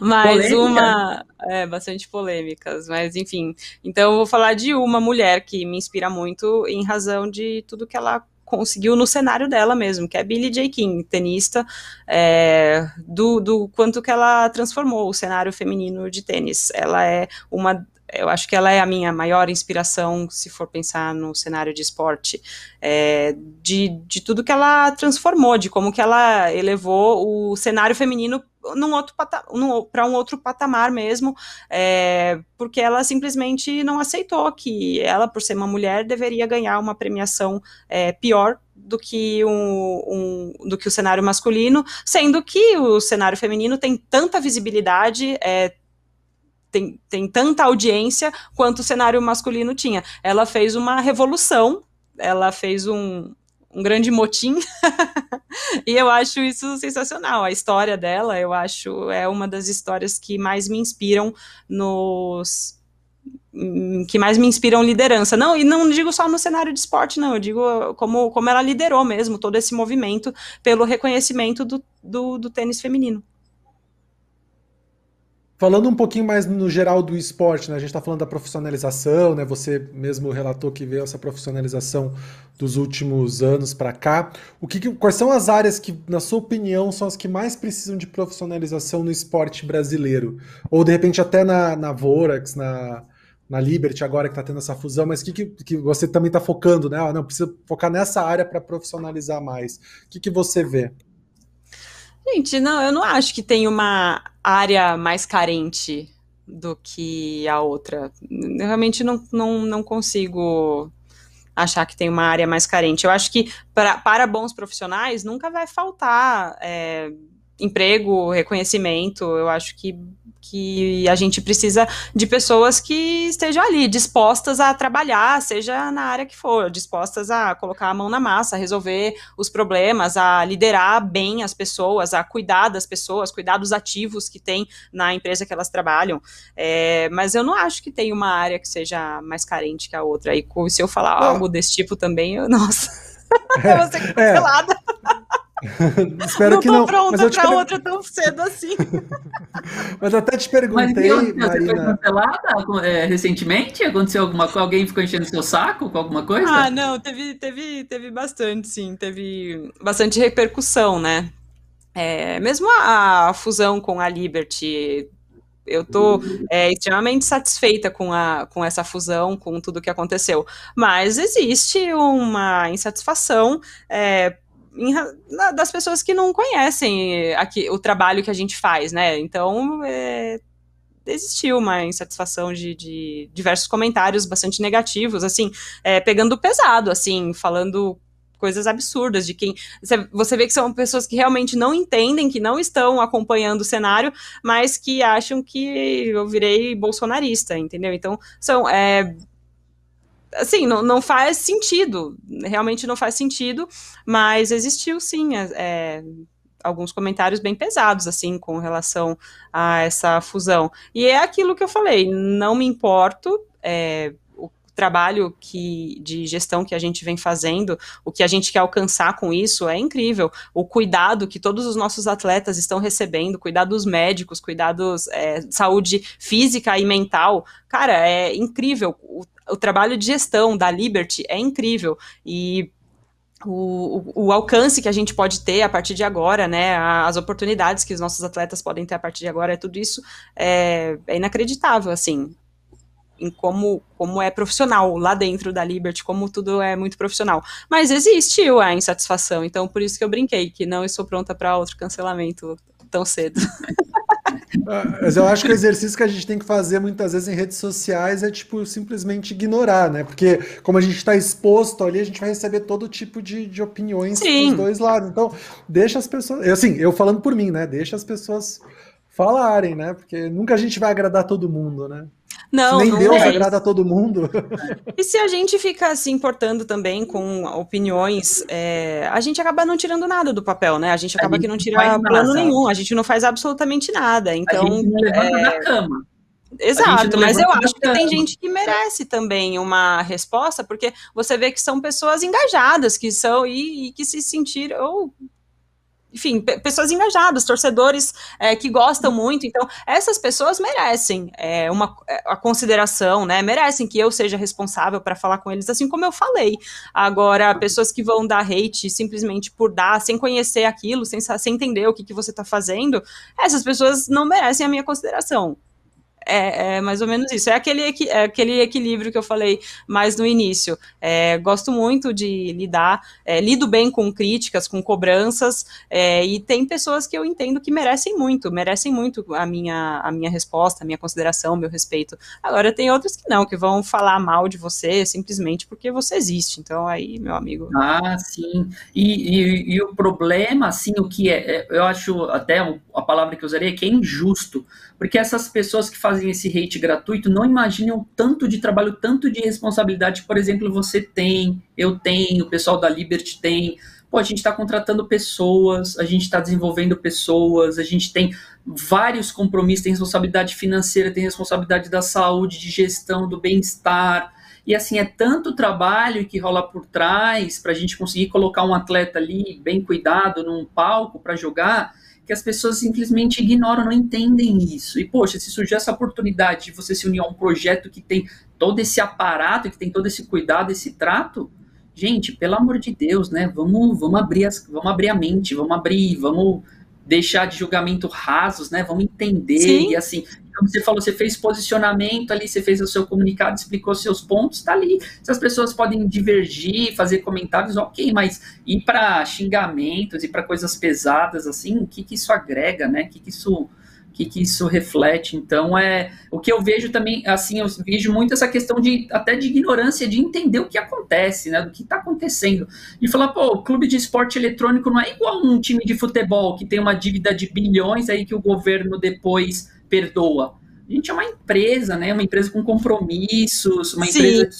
mas Polêmica? uma. É, bastante polêmicas, mas enfim. Então eu vou falar de uma mulher que me inspira muito em razão de tudo que ela conseguiu no cenário dela mesmo, que é Billie J. King, tenista, é, do, do quanto que ela transformou o cenário feminino de tênis. Ela é uma eu acho que ela é a minha maior inspiração, se for pensar no cenário de esporte, é, de, de tudo que ela transformou, de como que ela elevou o cenário feminino para um outro patamar mesmo, é, porque ela simplesmente não aceitou que ela, por ser uma mulher, deveria ganhar uma premiação é, pior do que um, um, do que o cenário masculino, sendo que o cenário feminino tem tanta visibilidade, é, tem, tem tanta audiência quanto o cenário masculino tinha. Ela fez uma revolução, ela fez um, um grande motim. e eu acho isso sensacional. A história dela, eu acho, é uma das histórias que mais me inspiram nos que mais me inspiram liderança. Não, e não digo só no cenário de esporte, não, eu digo como, como ela liderou mesmo todo esse movimento pelo reconhecimento do, do, do tênis feminino. Falando um pouquinho mais no geral do esporte, né? A gente está falando da profissionalização, né? Você mesmo relatou que veio essa profissionalização dos últimos anos para cá. O que, quais são as áreas que, na sua opinião, são as que mais precisam de profissionalização no esporte brasileiro? Ou de repente até na, na Vorax, na, na Liberty agora que está tendo essa fusão, mas o que, que, que, você também está focando, né? Ah, não, precisa focar nessa área para profissionalizar mais. O que, que você vê? Gente, não, eu não acho que tem uma área mais carente do que a outra. Eu realmente não, não, não consigo achar que tem uma área mais carente. Eu acho que pra, para bons profissionais nunca vai faltar é, emprego, reconhecimento. Eu acho que, que a gente precisa de pessoas que estejam ali, dispostas a trabalhar, seja na área que for, dispostas a colocar a mão na massa, a resolver os problemas, a liderar bem as pessoas, a cuidar das pessoas, cuidar dos ativos que tem na empresa que elas trabalham. É, mas eu não acho que tem uma área que seja mais carente que a outra. E se eu falar não. algo desse tipo também, eu, nossa, é, eu vou ser cancelada. É. Espero não que não. pronta mas eu te pra outra tão cedo assim. mas eu até te perguntei, mas, Marina... Você foi cancelada é, recentemente? Aconteceu alguma coisa? Alguém ficou enchendo seu saco com alguma coisa? Ah, não, teve, teve, teve bastante, sim. Teve bastante repercussão, né? É, mesmo a, a fusão com a Liberty eu estou é, extremamente satisfeita com, a, com essa fusão, com tudo que aconteceu. Mas existe uma insatisfação é, na, das pessoas que não conhecem aqui, o trabalho que a gente faz, né? Então, é, existiu uma insatisfação de, de, diversos comentários bastante negativos, assim, é, pegando pesado, assim, falando coisas absurdas de quem você vê que são pessoas que realmente não entendem, que não estão acompanhando o cenário, mas que acham que eu virei bolsonarista, entendeu? Então são é, assim, não, não faz sentido, realmente não faz sentido, mas existiu sim é, é, alguns comentários bem pesados, assim, com relação a essa fusão. E é aquilo que eu falei, não me importo, é, trabalho que, de gestão que a gente vem fazendo, o que a gente quer alcançar com isso é incrível. O cuidado que todos os nossos atletas estão recebendo, cuidados médicos, cuidados é, saúde física e mental, cara, é incrível. O, o trabalho de gestão da Liberty é incrível. E o, o, o, alcance que a gente pode ter a partir de agora, né, as oportunidades que os nossos atletas podem ter a partir de agora, é tudo isso é, é inacreditável, assim em como, como é profissional lá dentro da Liberty, como tudo é muito profissional. Mas existiu a insatisfação, então por isso que eu brinquei, que não estou pronta para outro cancelamento tão cedo. Ah, mas eu acho que o exercício que a gente tem que fazer muitas vezes em redes sociais é tipo simplesmente ignorar, né? Porque como a gente está exposto ali, a gente vai receber todo tipo de, de opiniões Sim. dos dois lados. Então, deixa as pessoas. Assim, eu falando por mim, né? Deixa as pessoas falarem, né? Porque nunca a gente vai agradar todo mundo, né? Não, Nem não Deus é agrada a todo mundo. E se a gente fica se importando também com opiniões, é, a gente acaba não tirando nada do papel, né? A gente acaba a gente que não tira plano nenhum, a gente não faz absolutamente nada. Então, a gente não levanta é... da cama. Exato, mas eu acho que tem gente que merece também uma resposta, porque você vê que são pessoas engajadas, que são e, e que se sentiram, ou enfim, pessoas engajadas, torcedores é, que gostam muito. Então, essas pessoas merecem é, uma é, a consideração, né? Merecem que eu seja responsável para falar com eles, assim como eu falei. Agora, pessoas que vão dar hate simplesmente por dar, sem conhecer aquilo, sem, sem entender o que, que você está fazendo, essas pessoas não merecem a minha consideração. É, é, mais ou menos isso. É aquele, é aquele equilíbrio que eu falei mais no início. É, gosto muito de lidar, é, lido bem com críticas, com cobranças, é, e tem pessoas que eu entendo que merecem muito, merecem muito a minha, a minha resposta, a minha consideração, meu respeito. Agora, tem outros que não, que vão falar mal de você simplesmente porque você existe. Então, aí, meu amigo. Ah, sim. E, e, e o problema, assim, o que é, eu acho até a palavra que eu usaria é que é injusto porque essas pessoas que fazem esse hate gratuito não imaginam tanto de trabalho, tanto de responsabilidade por exemplo, você tem, eu tenho, o pessoal da Liberty tem. Pô, a gente está contratando pessoas, a gente está desenvolvendo pessoas, a gente tem vários compromissos, tem responsabilidade financeira, tem responsabilidade da saúde, de gestão, do bem-estar. E assim, é tanto trabalho que rola por trás para a gente conseguir colocar um atleta ali bem cuidado num palco para jogar que as pessoas simplesmente ignoram, não entendem isso. E, poxa, se surgir essa oportunidade de você se unir a um projeto que tem todo esse aparato, que tem todo esse cuidado, esse trato, gente, pelo amor de Deus, né? Vamos, vamos abrir as, vamos abrir a mente, vamos abrir, vamos deixar de julgamento rasos, né? Vamos entender Sim. e assim, como você falou, você fez posicionamento ali, você fez o seu comunicado, explicou seus pontos, tá ali. Se as pessoas podem divergir, fazer comentários, ok, mas ir para xingamentos e para coisas pesadas assim, o que que isso agrega, né? O que que isso que, que isso reflete. Então, é o que eu vejo também, assim, eu vejo muito essa questão de até de ignorância, de entender o que acontece, né? Do que está acontecendo. E falar, pô, o clube de esporte eletrônico não é igual um time de futebol que tem uma dívida de bilhões aí que o governo depois perdoa. A gente é uma empresa, né? Uma empresa com compromissos, uma Sim. empresa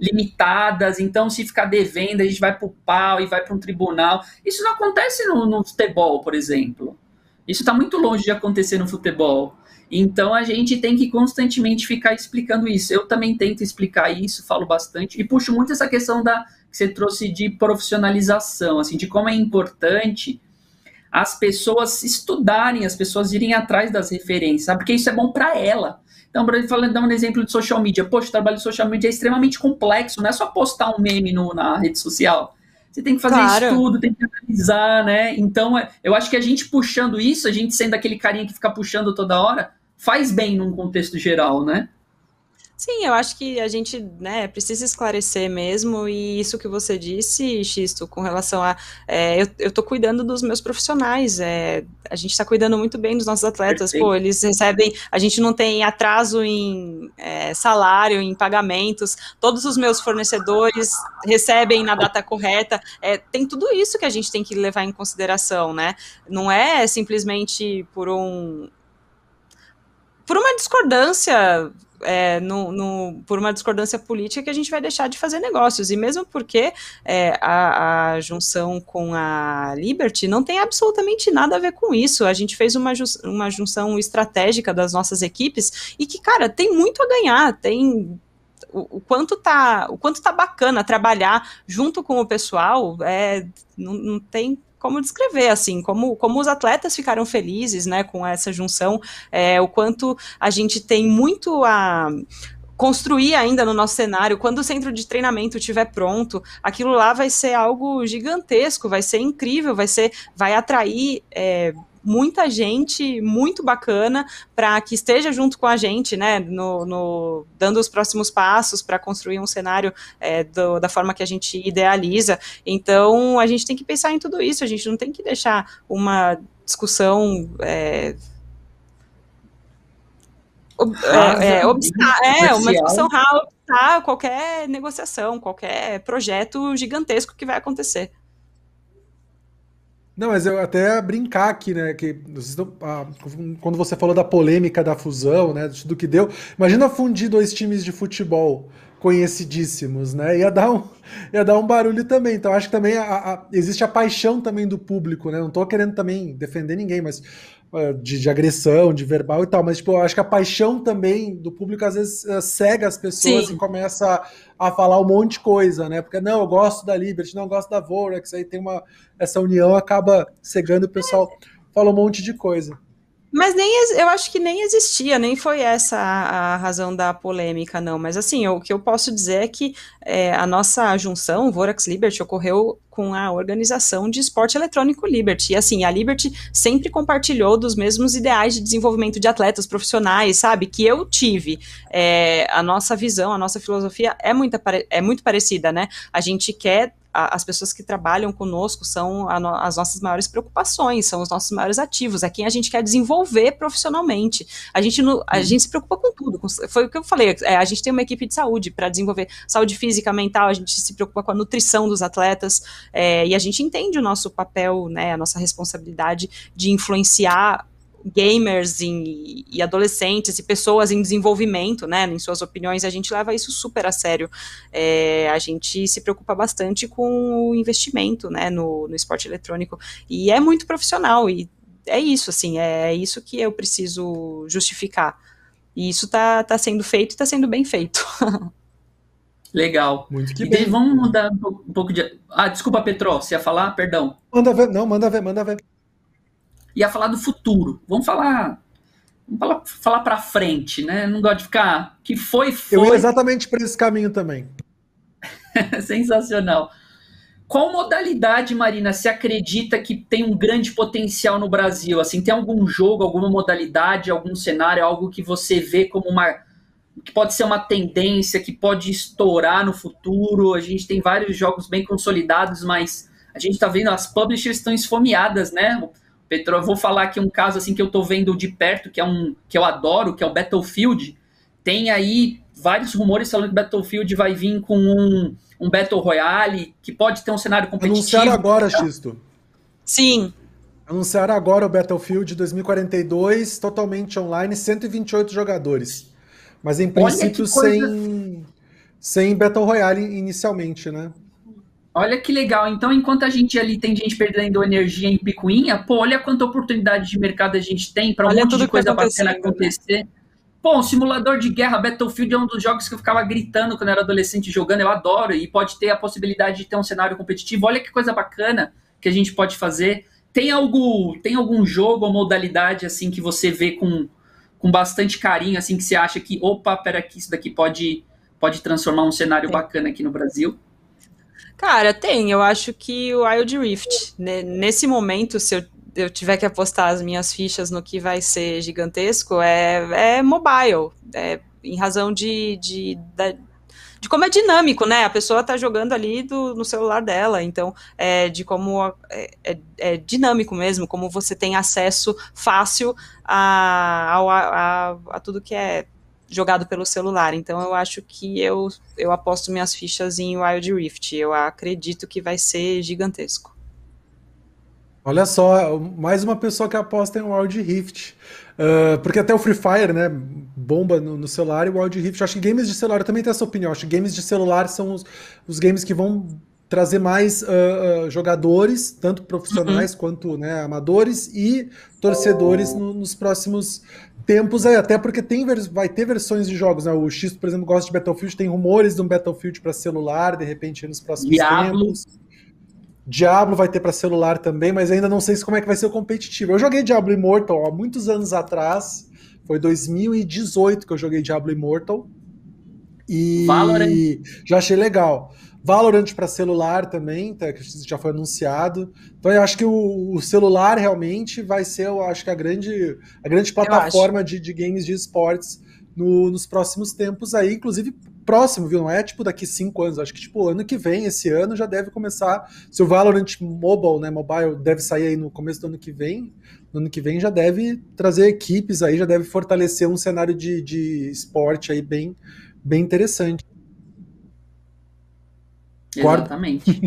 limitadas, então se ficar devendo, a gente vai para o pau e vai para um tribunal. Isso não acontece no, no futebol, por exemplo. Isso está muito longe de acontecer no futebol. Então a gente tem que constantemente ficar explicando isso. Eu também tento explicar isso, falo bastante e puxo muito essa questão da que você trouxe de profissionalização, assim, de como é importante as pessoas estudarem, as pessoas irem atrás das referências, sabe? Porque isso é bom para ela. Então, para falando, dar um exemplo de social media. Poxa, o trabalho de social media é extremamente complexo, não é só postar um meme no, na rede social. Você tem que fazer claro. estudo, tem que analisar, né? Então, é, eu acho que a gente puxando isso, a gente sendo aquele carinha que fica puxando toda hora, faz bem num contexto geral, né? Sim, eu acho que a gente né, precisa esclarecer mesmo, e isso que você disse, Xisto, com relação a. É, eu, estou cuidando dos meus profissionais, é, a gente está cuidando muito bem dos nossos atletas, Perfeito. pô, eles recebem. A gente não tem atraso em é, salário, em pagamentos, todos os meus fornecedores recebem na data correta, é, tem tudo isso que a gente tem que levar em consideração, né? Não é simplesmente por um. Por uma discordância é, no, no, por uma discordância política que a gente vai deixar de fazer negócios. E mesmo porque é, a, a, junção com a Liberty não tem absolutamente nada a ver com isso. A gente fez uma, uma junção estratégica das nossas equipes e que, cara, tem muito a ganhar, tem o, o, quanto tá o quanto tá bacana trabalhar junto com o pessoal é não, não tem como descrever, assim, como, como os atletas ficaram felizes, né, com essa junção, é, o quanto a gente tem muito a construir ainda no nosso cenário, quando o centro de treinamento estiver pronto, aquilo lá vai ser algo gigantesco, vai ser incrível, vai ser, vai atrair é, muita gente muito bacana para que esteja junto com a gente, né, no, no dando os próximos passos para construir um cenário é, do, da forma que a gente idealiza. Então, a gente tem que pensar em tudo isso, a gente não tem que deixar uma discussão é, é, é, é, uma discussão obstar qualquer negociação, qualquer projeto gigantesco que vai acontecer. Não, mas eu até brincar aqui, né? Que ah, quando você falou da polêmica da fusão, né? Do que deu. Imagina fundir dois times de futebol conhecidíssimos, né? Ia dar um, ia dar um barulho também. Então acho que também a, a, existe a paixão também do público, né? Não tô querendo também defender ninguém, mas de, de, agressão, de verbal e tal. Mas tipo, eu acho que a paixão também do público às vezes uh, cega as pessoas Sim. e começa a, a, falar um monte de coisa, né? Porque não, eu gosto da Liberty, não eu gosto da Vorax, aí tem uma essa união acaba cegando o pessoal. Fala um monte de coisa. Mas nem eu acho que nem existia, nem foi essa a, a razão da polêmica, não. Mas assim, o que eu posso dizer é que é, a nossa junção, Vorax Liberty, ocorreu com a organização de esporte eletrônico Liberty. E assim, a Liberty sempre compartilhou dos mesmos ideais de desenvolvimento de atletas profissionais, sabe? Que eu tive. É, a nossa visão, a nossa filosofia é muito, é muito parecida, né? A gente quer a, as pessoas que trabalham conosco são no, as nossas maiores preocupações, são os nossos maiores ativos, é quem a gente quer desenvolver profissionalmente. A gente, no, a uhum. gente se preocupa com tudo, com, foi o que eu falei, é, a gente tem uma equipe de saúde para desenvolver saúde física, mental, a gente se preocupa com a nutrição dos atletas, é, e a gente entende o nosso papel, né, a nossa responsabilidade de influenciar gamers em, e adolescentes e pessoas em desenvolvimento, né, em suas opiniões, a gente leva isso super a sério. É, a gente se preocupa bastante com o investimento, né, no, no esporte eletrônico e é muito profissional e é isso, assim, é isso que eu preciso justificar. E isso tá, tá sendo feito e tá sendo bem feito. Legal. Muito que bem. Vamos mudar um pouco de. Ah, desculpa, Petro, você ia falar? Perdão. Manda ver, não, manda ver, manda ver ia falar do futuro. Vamos falar vamos falar, para frente, né? Não gosto de ficar que foi foi. Eu ia exatamente para esse caminho também. Sensacional. Qual modalidade, Marina, se acredita que tem um grande potencial no Brasil? Assim, tem algum jogo, alguma modalidade, algum cenário, algo que você vê como uma que pode ser uma tendência, que pode estourar no futuro? A gente tem vários jogos bem consolidados, mas a gente está vendo as publishers estão esfomeadas, né? Petro, eu vou falar aqui um caso assim que eu tô vendo de perto, que é um que eu adoro, que é o Battlefield. Tem aí vários rumores falando que Battlefield vai vir com um, um Battle Royale, que pode ter um cenário competitivo. Anunciaram agora, Xisto. Sim. Anunciaram agora o Battlefield 2042, totalmente online, 128 jogadores. Mas em princípio sem, sem Battle Royale inicialmente, né? Olha que legal. Então, enquanto a gente ali tem gente perdendo energia em picuinha, pô, olha quanta oportunidade de mercado a gente tem para um olha monte de coisa bacana acontecer. Pô, um simulador de guerra, Battlefield é um dos jogos que eu ficava gritando quando era adolescente jogando, eu adoro, e pode ter a possibilidade de ter um cenário competitivo. Olha que coisa bacana que a gente pode fazer. Tem algo, tem algum jogo ou modalidade assim que você vê com, com bastante carinho, assim, que você acha que, opa, pera que isso daqui pode, pode transformar um cenário bacana aqui no Brasil? Cara, tem. Eu acho que o Wild Rift, nesse momento, se eu eu tiver que apostar as minhas fichas no que vai ser gigantesco, é, é mobile. É, em razão de, de, de, de como é dinâmico, né? A pessoa tá jogando ali do, no celular dela, então é de como é, é, é dinâmico mesmo, como você tem acesso fácil a, a, a, a, tudo que é jogado pelo celular. Então eu acho que eu, eu aposto minhas fichas em Wild Rift. Eu acredito que vai ser gigantesco. Olha só, mais uma pessoa que aposta em Wild Rift. Uh, porque até o Free Fire, né, bomba no, no, celular e o Wild Rift. Acho que games de celular, eu também tenho essa opinião. Acho que games de celular são os, os games que vão trazer mais uh, uh, jogadores, tanto profissionais uhum. quanto né, amadores e torcedores no, nos próximos tempos aí, até porque tem vai ter versões de jogos, né? O X, por exemplo, gosta de Battlefield, tem rumores de um Battlefield para celular, de repente nos próximos Diablo. tempos. Diablo vai ter para celular também, mas ainda não sei como é que vai ser o competitivo. Eu joguei Diablo Immortal há muitos anos atrás, foi 2018 que eu joguei Diablo Immortal. E Valorant. já achei legal. Valorant para celular também, tá, que já foi anunciado. Então eu acho que o, o, celular realmente vai ser, eu acho que a grande, a grande plataforma de, de games de esportes no, nos próximos tempos aí, inclusive próximo, viu? Não é tipo daqui cinco anos. Acho que tipo ano que vem, esse ano já deve começar. Se o Valorant Mobile, né, mobile deve sair aí no começo do ano que vem, no ano que vem já deve trazer equipes aí, já deve fortalecer um cenário de, de esporte aí bem, bem interessante. Exatamente.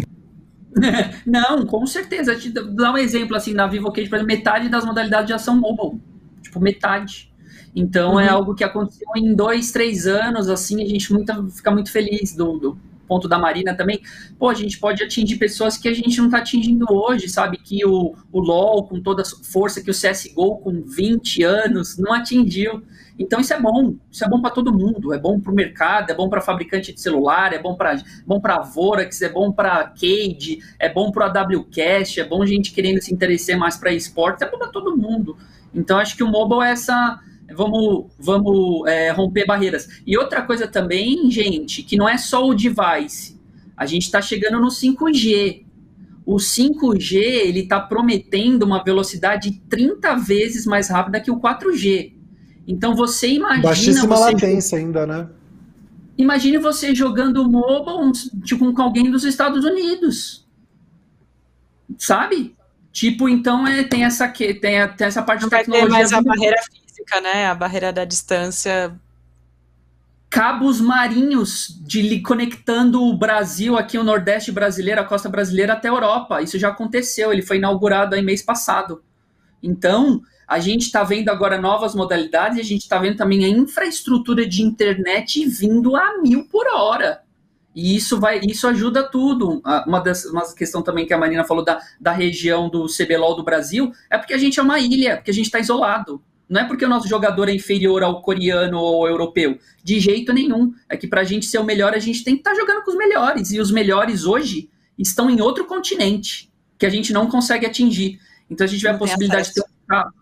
Não, com certeza. Te dá um exemplo assim, na Vivo Cage, metade das modalidades já são mobile. Tipo, metade. Então é uhum. é algo que aconteceu em dois, três anos, assim, a gente muita, fica muito feliz do, do, ponto da Marina também. Pô, a gente pode atingir pessoas que a gente não está atingindo hoje, sabe? Que o, o LoL, com toda a força que o CSGO com 20 anos, não atingiu. Então isso é bom, isso é bom para todo mundo, é bom para o mercado, é bom para fabricante de celular, é bom para bom para Vorax, é bom para Cade, é bom para a WCast, é bom gente querendo se interessar mais para esportes, é bom para todo mundo. Então acho que o mobile é essa vamos, vamos é, romper barreiras. E outra coisa também, gente, que não é só o device. A gente está chegando no 5G. O 5G ele está prometendo uma velocidade 30 vezes mais rápida que o 4G. Então você imagina. Baixíssima você... latência ainda, né? Imagine você jogando mobile tipo, com alguém dos Estados Unidos. Sabe? Tipo, então é, tem essa que tem, tem essa parte Não de tecnologia. Vai ter mais a barreira física, né? A barreira da distância. Cabos marinhos de conectando o Brasil, aqui o Nordeste brasileiro, a costa brasileira até a Europa. Isso já aconteceu, ele foi inaugurado aí mês passado. Então, a gente está vendo agora novas modalidades, a gente está vendo também a infraestrutura de internet vindo a mil por hora. E isso vai, isso ajuda tudo. Uma, das, uma questão também que a Marina falou da, da região do CBLOL do Brasil é porque a gente é uma ilha, porque a gente está isolado. Não é porque o nosso jogador é inferior ao coreano ou ao europeu. De jeito nenhum. É que para a gente ser o melhor, a gente tem que estar tá jogando com os melhores. E os melhores hoje estão em outro continente que a gente não consegue atingir. Então a gente vai a possibilidade de ter um cabo,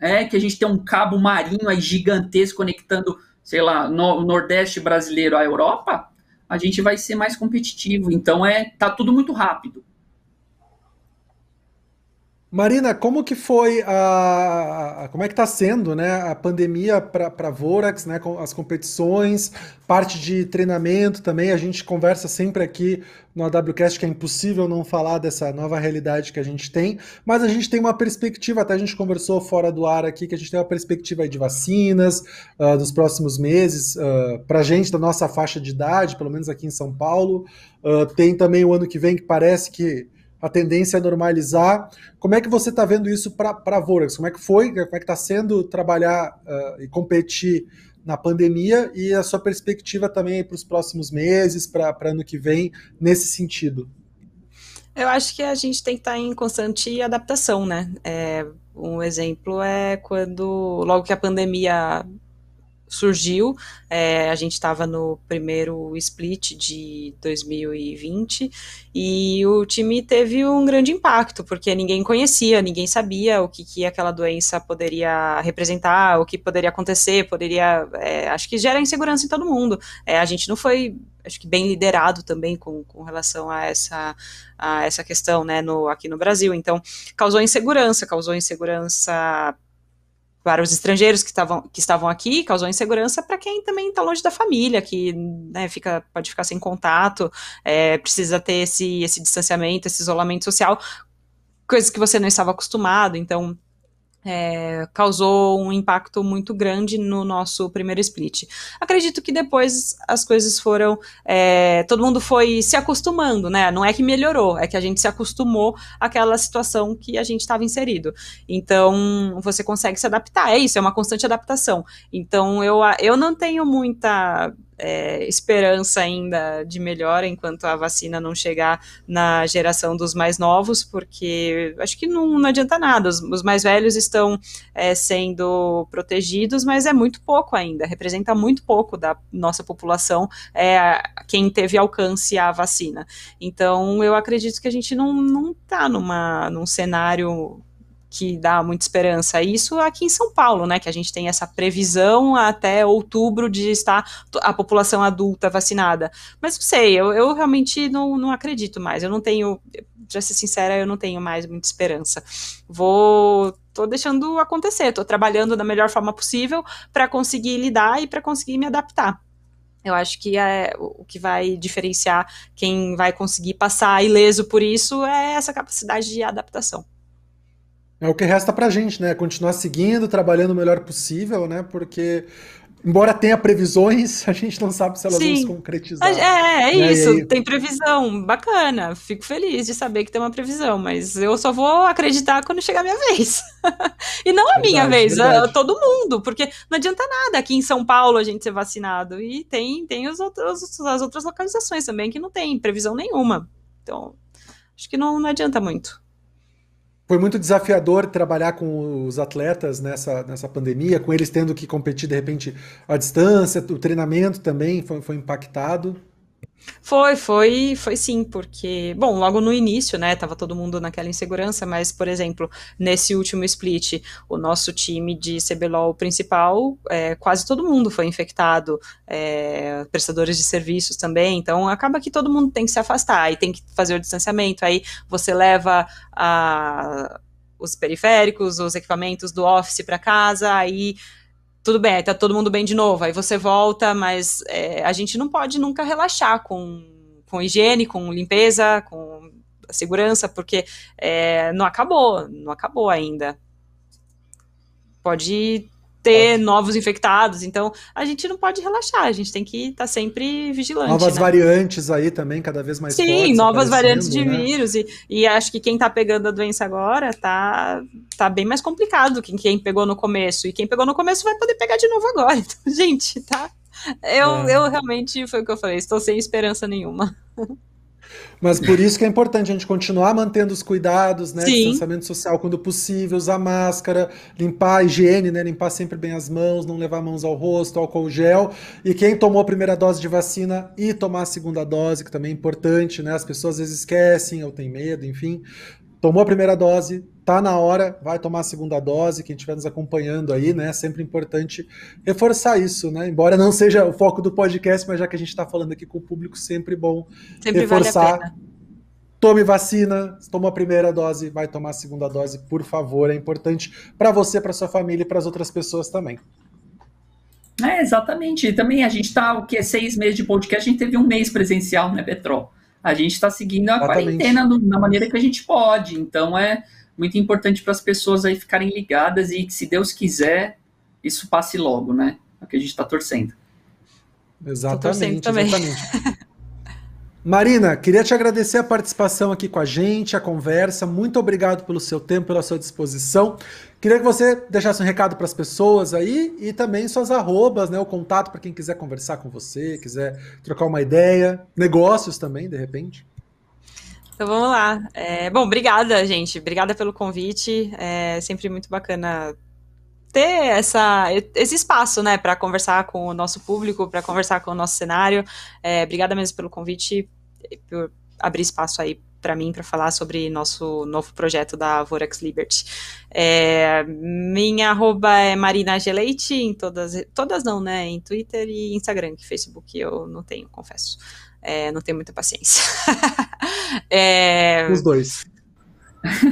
é, que a gente tem um cabo marinho aí gigantesco conectando, sei lá, no, o Nordeste brasileiro à Europa, a gente vai ser mais competitivo. Então é tá tudo muito rápido. Marina, como que foi a, como é que está sendo, né, a pandemia para Vorax, né, com as competições, parte de treinamento também. A gente conversa sempre aqui no AWCast que é impossível não falar dessa nova realidade que a gente tem, mas a gente tem uma perspectiva. Até a gente conversou fora do ar aqui que a gente tem uma perspectiva de vacinas uh, dos próximos meses uh, para a gente da nossa faixa de idade, pelo menos aqui em São Paulo. Uh, tem também o ano que vem que parece que a tendência é normalizar. Como é que você está vendo isso para a Vorax? Como é que foi? Como é que está sendo trabalhar uh, e competir na pandemia e a sua perspectiva também para os próximos meses, para ano que vem, nesse sentido? Eu acho que a gente tem que estar tá em constante adaptação, né? É, um exemplo é quando, logo que a pandemia surgiu. É, a gente estava no primeiro split de 2020 e o time teve um grande impacto, porque ninguém conhecia, ninguém sabia o que, que aquela doença poderia representar, o que poderia acontecer, poderia. É, acho que gera insegurança em todo mundo. É, a gente não foi acho que bem liderado também com, com relação a essa, a essa questão, né, no, aqui no Brasil. Então, causou insegurança, causou insegurança para os estrangeiros que estavam, que estavam aqui, causou insegurança para quem também está longe da família, que né, fica, pode ficar sem contato, é, precisa ter esse, esse distanciamento, esse isolamento social, coisas que você não estava acostumado, então é, causou um impacto muito grande no nosso primeiro split. Acredito que depois as coisas foram. É, todo mundo foi se acostumando, né? Não é que melhorou, é que a gente se acostumou àquela situação que a gente estava inserido. Então, você consegue se adaptar. É isso, é uma constante adaptação. Então, eu, eu não tenho muita é, esperança ainda de melhora enquanto a vacina não chegar na geração dos mais novos, porque acho que não, não adianta nada. Os, os mais velhos estão é, sendo protegidos, mas é muito pouco ainda, representa muito pouco da nossa população é, quem teve alcance à vacina. Então, eu acredito que a gente não está num cenário que dá muita esperança. Isso aqui em São Paulo, né, que a gente tem essa previsão até outubro de estar a população adulta vacinada. Mas não sei, eu, eu realmente não, não acredito mais. Eu não tenho, para ser sincera, eu não tenho mais muita esperança. Vou tô deixando acontecer, tô trabalhando da melhor forma possível para conseguir lidar e para conseguir me adaptar. Eu acho que é, o que vai diferenciar quem vai conseguir passar ileso por isso é essa capacidade de adaptação. É o que resta pra gente, né? Continuar seguindo, trabalhando o melhor possível, né? Porque embora tenha previsões, a gente não sabe se elas Sim. vão se concretizar. É, é, né? isso, aí... tem previsão, bacana. Fico feliz de saber que tem uma previsão, mas eu só vou acreditar quando chegar a minha vez. e não a verdade, minha vez, a, todo mundo, porque não adianta nada aqui em São Paulo a gente ser vacinado. E tem, tem os outros, as outras localizações também que não tem previsão nenhuma. Então, acho que não, não adianta muito. Foi muito desafiador trabalhar com os atletas nessa, nessa pandemia, com eles tendo que competir de repente à distância, o treinamento também foi, foi impactado. Foi, foi, foi sim, porque, bom, logo no início, né, tava todo mundo naquela insegurança, mas, por exemplo, nesse último split, o nosso time de CBLOL principal, é, quase todo mundo foi infectado, é, prestadores de serviços também, então acaba que todo mundo tem que se afastar, e tem que fazer o distanciamento, aí você leva a, os periféricos, os equipamentos do office para casa, aí tudo bem, tá todo mundo bem de novo, aí você volta, mas é, a gente não pode nunca relaxar com, com higiene, com limpeza, com segurança, porque é, não acabou, não acabou ainda. Pode ter novos infectados. Então, a gente não pode relaxar, a gente tem que estar tá sempre vigilante. Novas né? variantes aí também, cada vez mais Sim, novas variantes de né? vírus. E, e acho que quem está pegando a doença agora tá, tá bem mais complicado do que quem pegou no começo. E quem pegou no começo vai poder pegar de novo agora. Então, gente, tá? Eu, é. eu realmente, foi o que eu falei, estou sem esperança nenhuma. Mas por isso que é importante a gente continuar mantendo os cuidados, né? Sim. Distanciamento social quando possível, usar máscara, limpar a higiene, né? Limpar sempre bem as mãos, não levar mãos ao rosto, álcool gel. E quem tomou a primeira dose de vacina e tomar a segunda dose, que também é importante, né? As pessoas às vezes esquecem ou têm medo, enfim tomou a primeira dose, tá na hora, vai tomar a segunda dose, quem estiver nos acompanhando aí, né? É sempre importante reforçar isso, né? Embora não seja o foco do podcast, mas já que a gente está falando aqui com o público, sempre bom sempre reforçar. Vale Tome vacina, tomou a primeira dose, vai tomar a segunda dose, por favor. É importante para você, para sua família e para as outras pessoas também. É, exatamente. E também a gente está, o que? Seis meses de podcast, a gente teve um mês presencial, né, Petrol? A gente está seguindo a exatamente. quarentena do, na maneira que a gente pode. Então é muito importante para as pessoas aí ficarem ligadas e que, se Deus quiser, isso passe logo, né? É o que a gente está torcendo. Exatamente, exatamente. Marina, queria te agradecer a participação aqui com a gente, a conversa. Muito obrigado pelo seu tempo, pela sua disposição. Queria que você deixasse um recado para as pessoas aí e também suas arrobas, né? O contato para quem quiser conversar com você, quiser trocar uma ideia, negócios também, de repente. Então vamos lá. É, bom, obrigada, gente. Obrigada pelo convite. É sempre muito bacana ter essa, esse espaço, né, para conversar com o nosso público, para conversar com o nosso cenário. É, obrigada mesmo pelo convite, por abrir espaço aí para mim para falar sobre nosso novo projeto da Vorax Liberty. É, minha arroba é Marina Geleite em todas, todas não, né, em Twitter e Instagram, que Facebook eu não tenho, confesso. É, não tenho muita paciência. é, Os dois.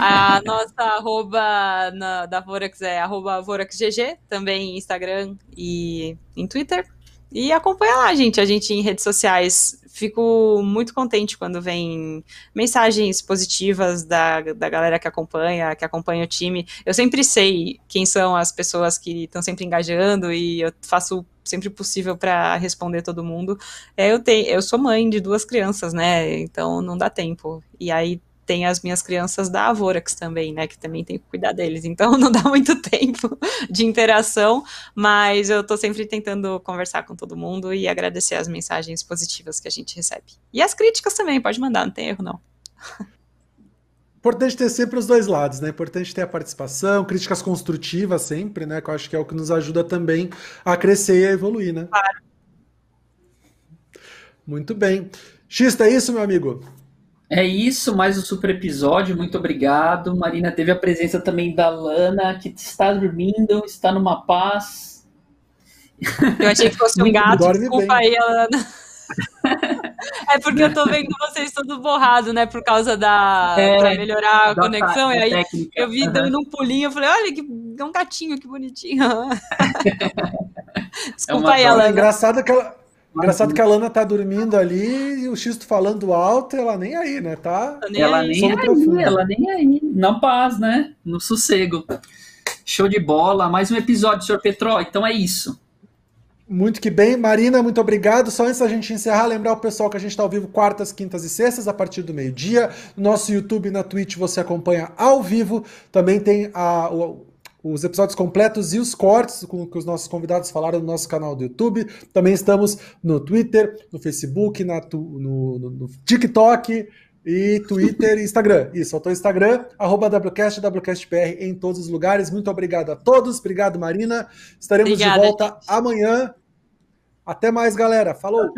A nossa arroba na, da Vorax é arroba VoraxGG, também em Instagram e em Twitter. E acompanha lá, gente, a gente em redes sociais. Fico muito contente quando vem mensagens positivas da, da galera que acompanha, que acompanha o time. Eu sempre sei quem são as pessoas que estão sempre engajando e eu faço sempre possível para responder todo mundo. É, eu, tenho, eu sou mãe de duas crianças, né? Então não dá tempo. E aí tem as minhas crianças da Avorax também, né, que também tem que cuidar deles. Então não dá muito tempo de interação, mas eu tô sempre tentando conversar com todo mundo e agradecer as mensagens positivas que a gente recebe. E as críticas também, pode mandar, não tem erro não. Importante ter sempre os dois lados, né? Importante ter a participação, críticas construtivas sempre, né? Que eu acho que é o que nos ajuda também a crescer e a evoluir, né? Claro. Muito bem. X, é isso, meu amigo? É isso, mais um super episódio. Muito obrigado. Marina teve a presença também da Lana, que está dormindo, está numa paz. Eu achei que fosse um gato, desculpa aí, Lana. É porque eu tô vendo vocês todos borrados, né? Por causa da. É, pra melhorar a conexão. E aí técnica. eu vi uhum. dando um pulinho, eu falei, olha, que é um gatinho, que bonitinho. Desculpa é aí, Lana. É engraçado que ela, Engraçado que a Lana tá dormindo ali e o Xisto falando alto, ela nem aí, né? Tá ela nem aí, ela nem aí. Não paz, né? No sossego. Show de bola. Mais um episódio, senhor Petró. Então é isso. Muito que bem. Marina, muito obrigado. Só antes da gente encerrar, lembrar o pessoal que a gente está ao vivo quartas, quintas e sextas, a partir do meio-dia. No nosso YouTube e na Twitch você acompanha ao vivo. Também tem a, o, os episódios completos e os cortes com que os nossos convidados falaram no nosso canal do YouTube. Também estamos no Twitter, no Facebook, na no, no, no, TikTok e Twitter e Instagram. Isso, faltou Instagram, arroba WCast, WCastBR em todos os lugares. Muito obrigado a todos. Obrigado, Marina. Estaremos Obrigada, de volta gente. amanhã. Até mais, galera. Falou!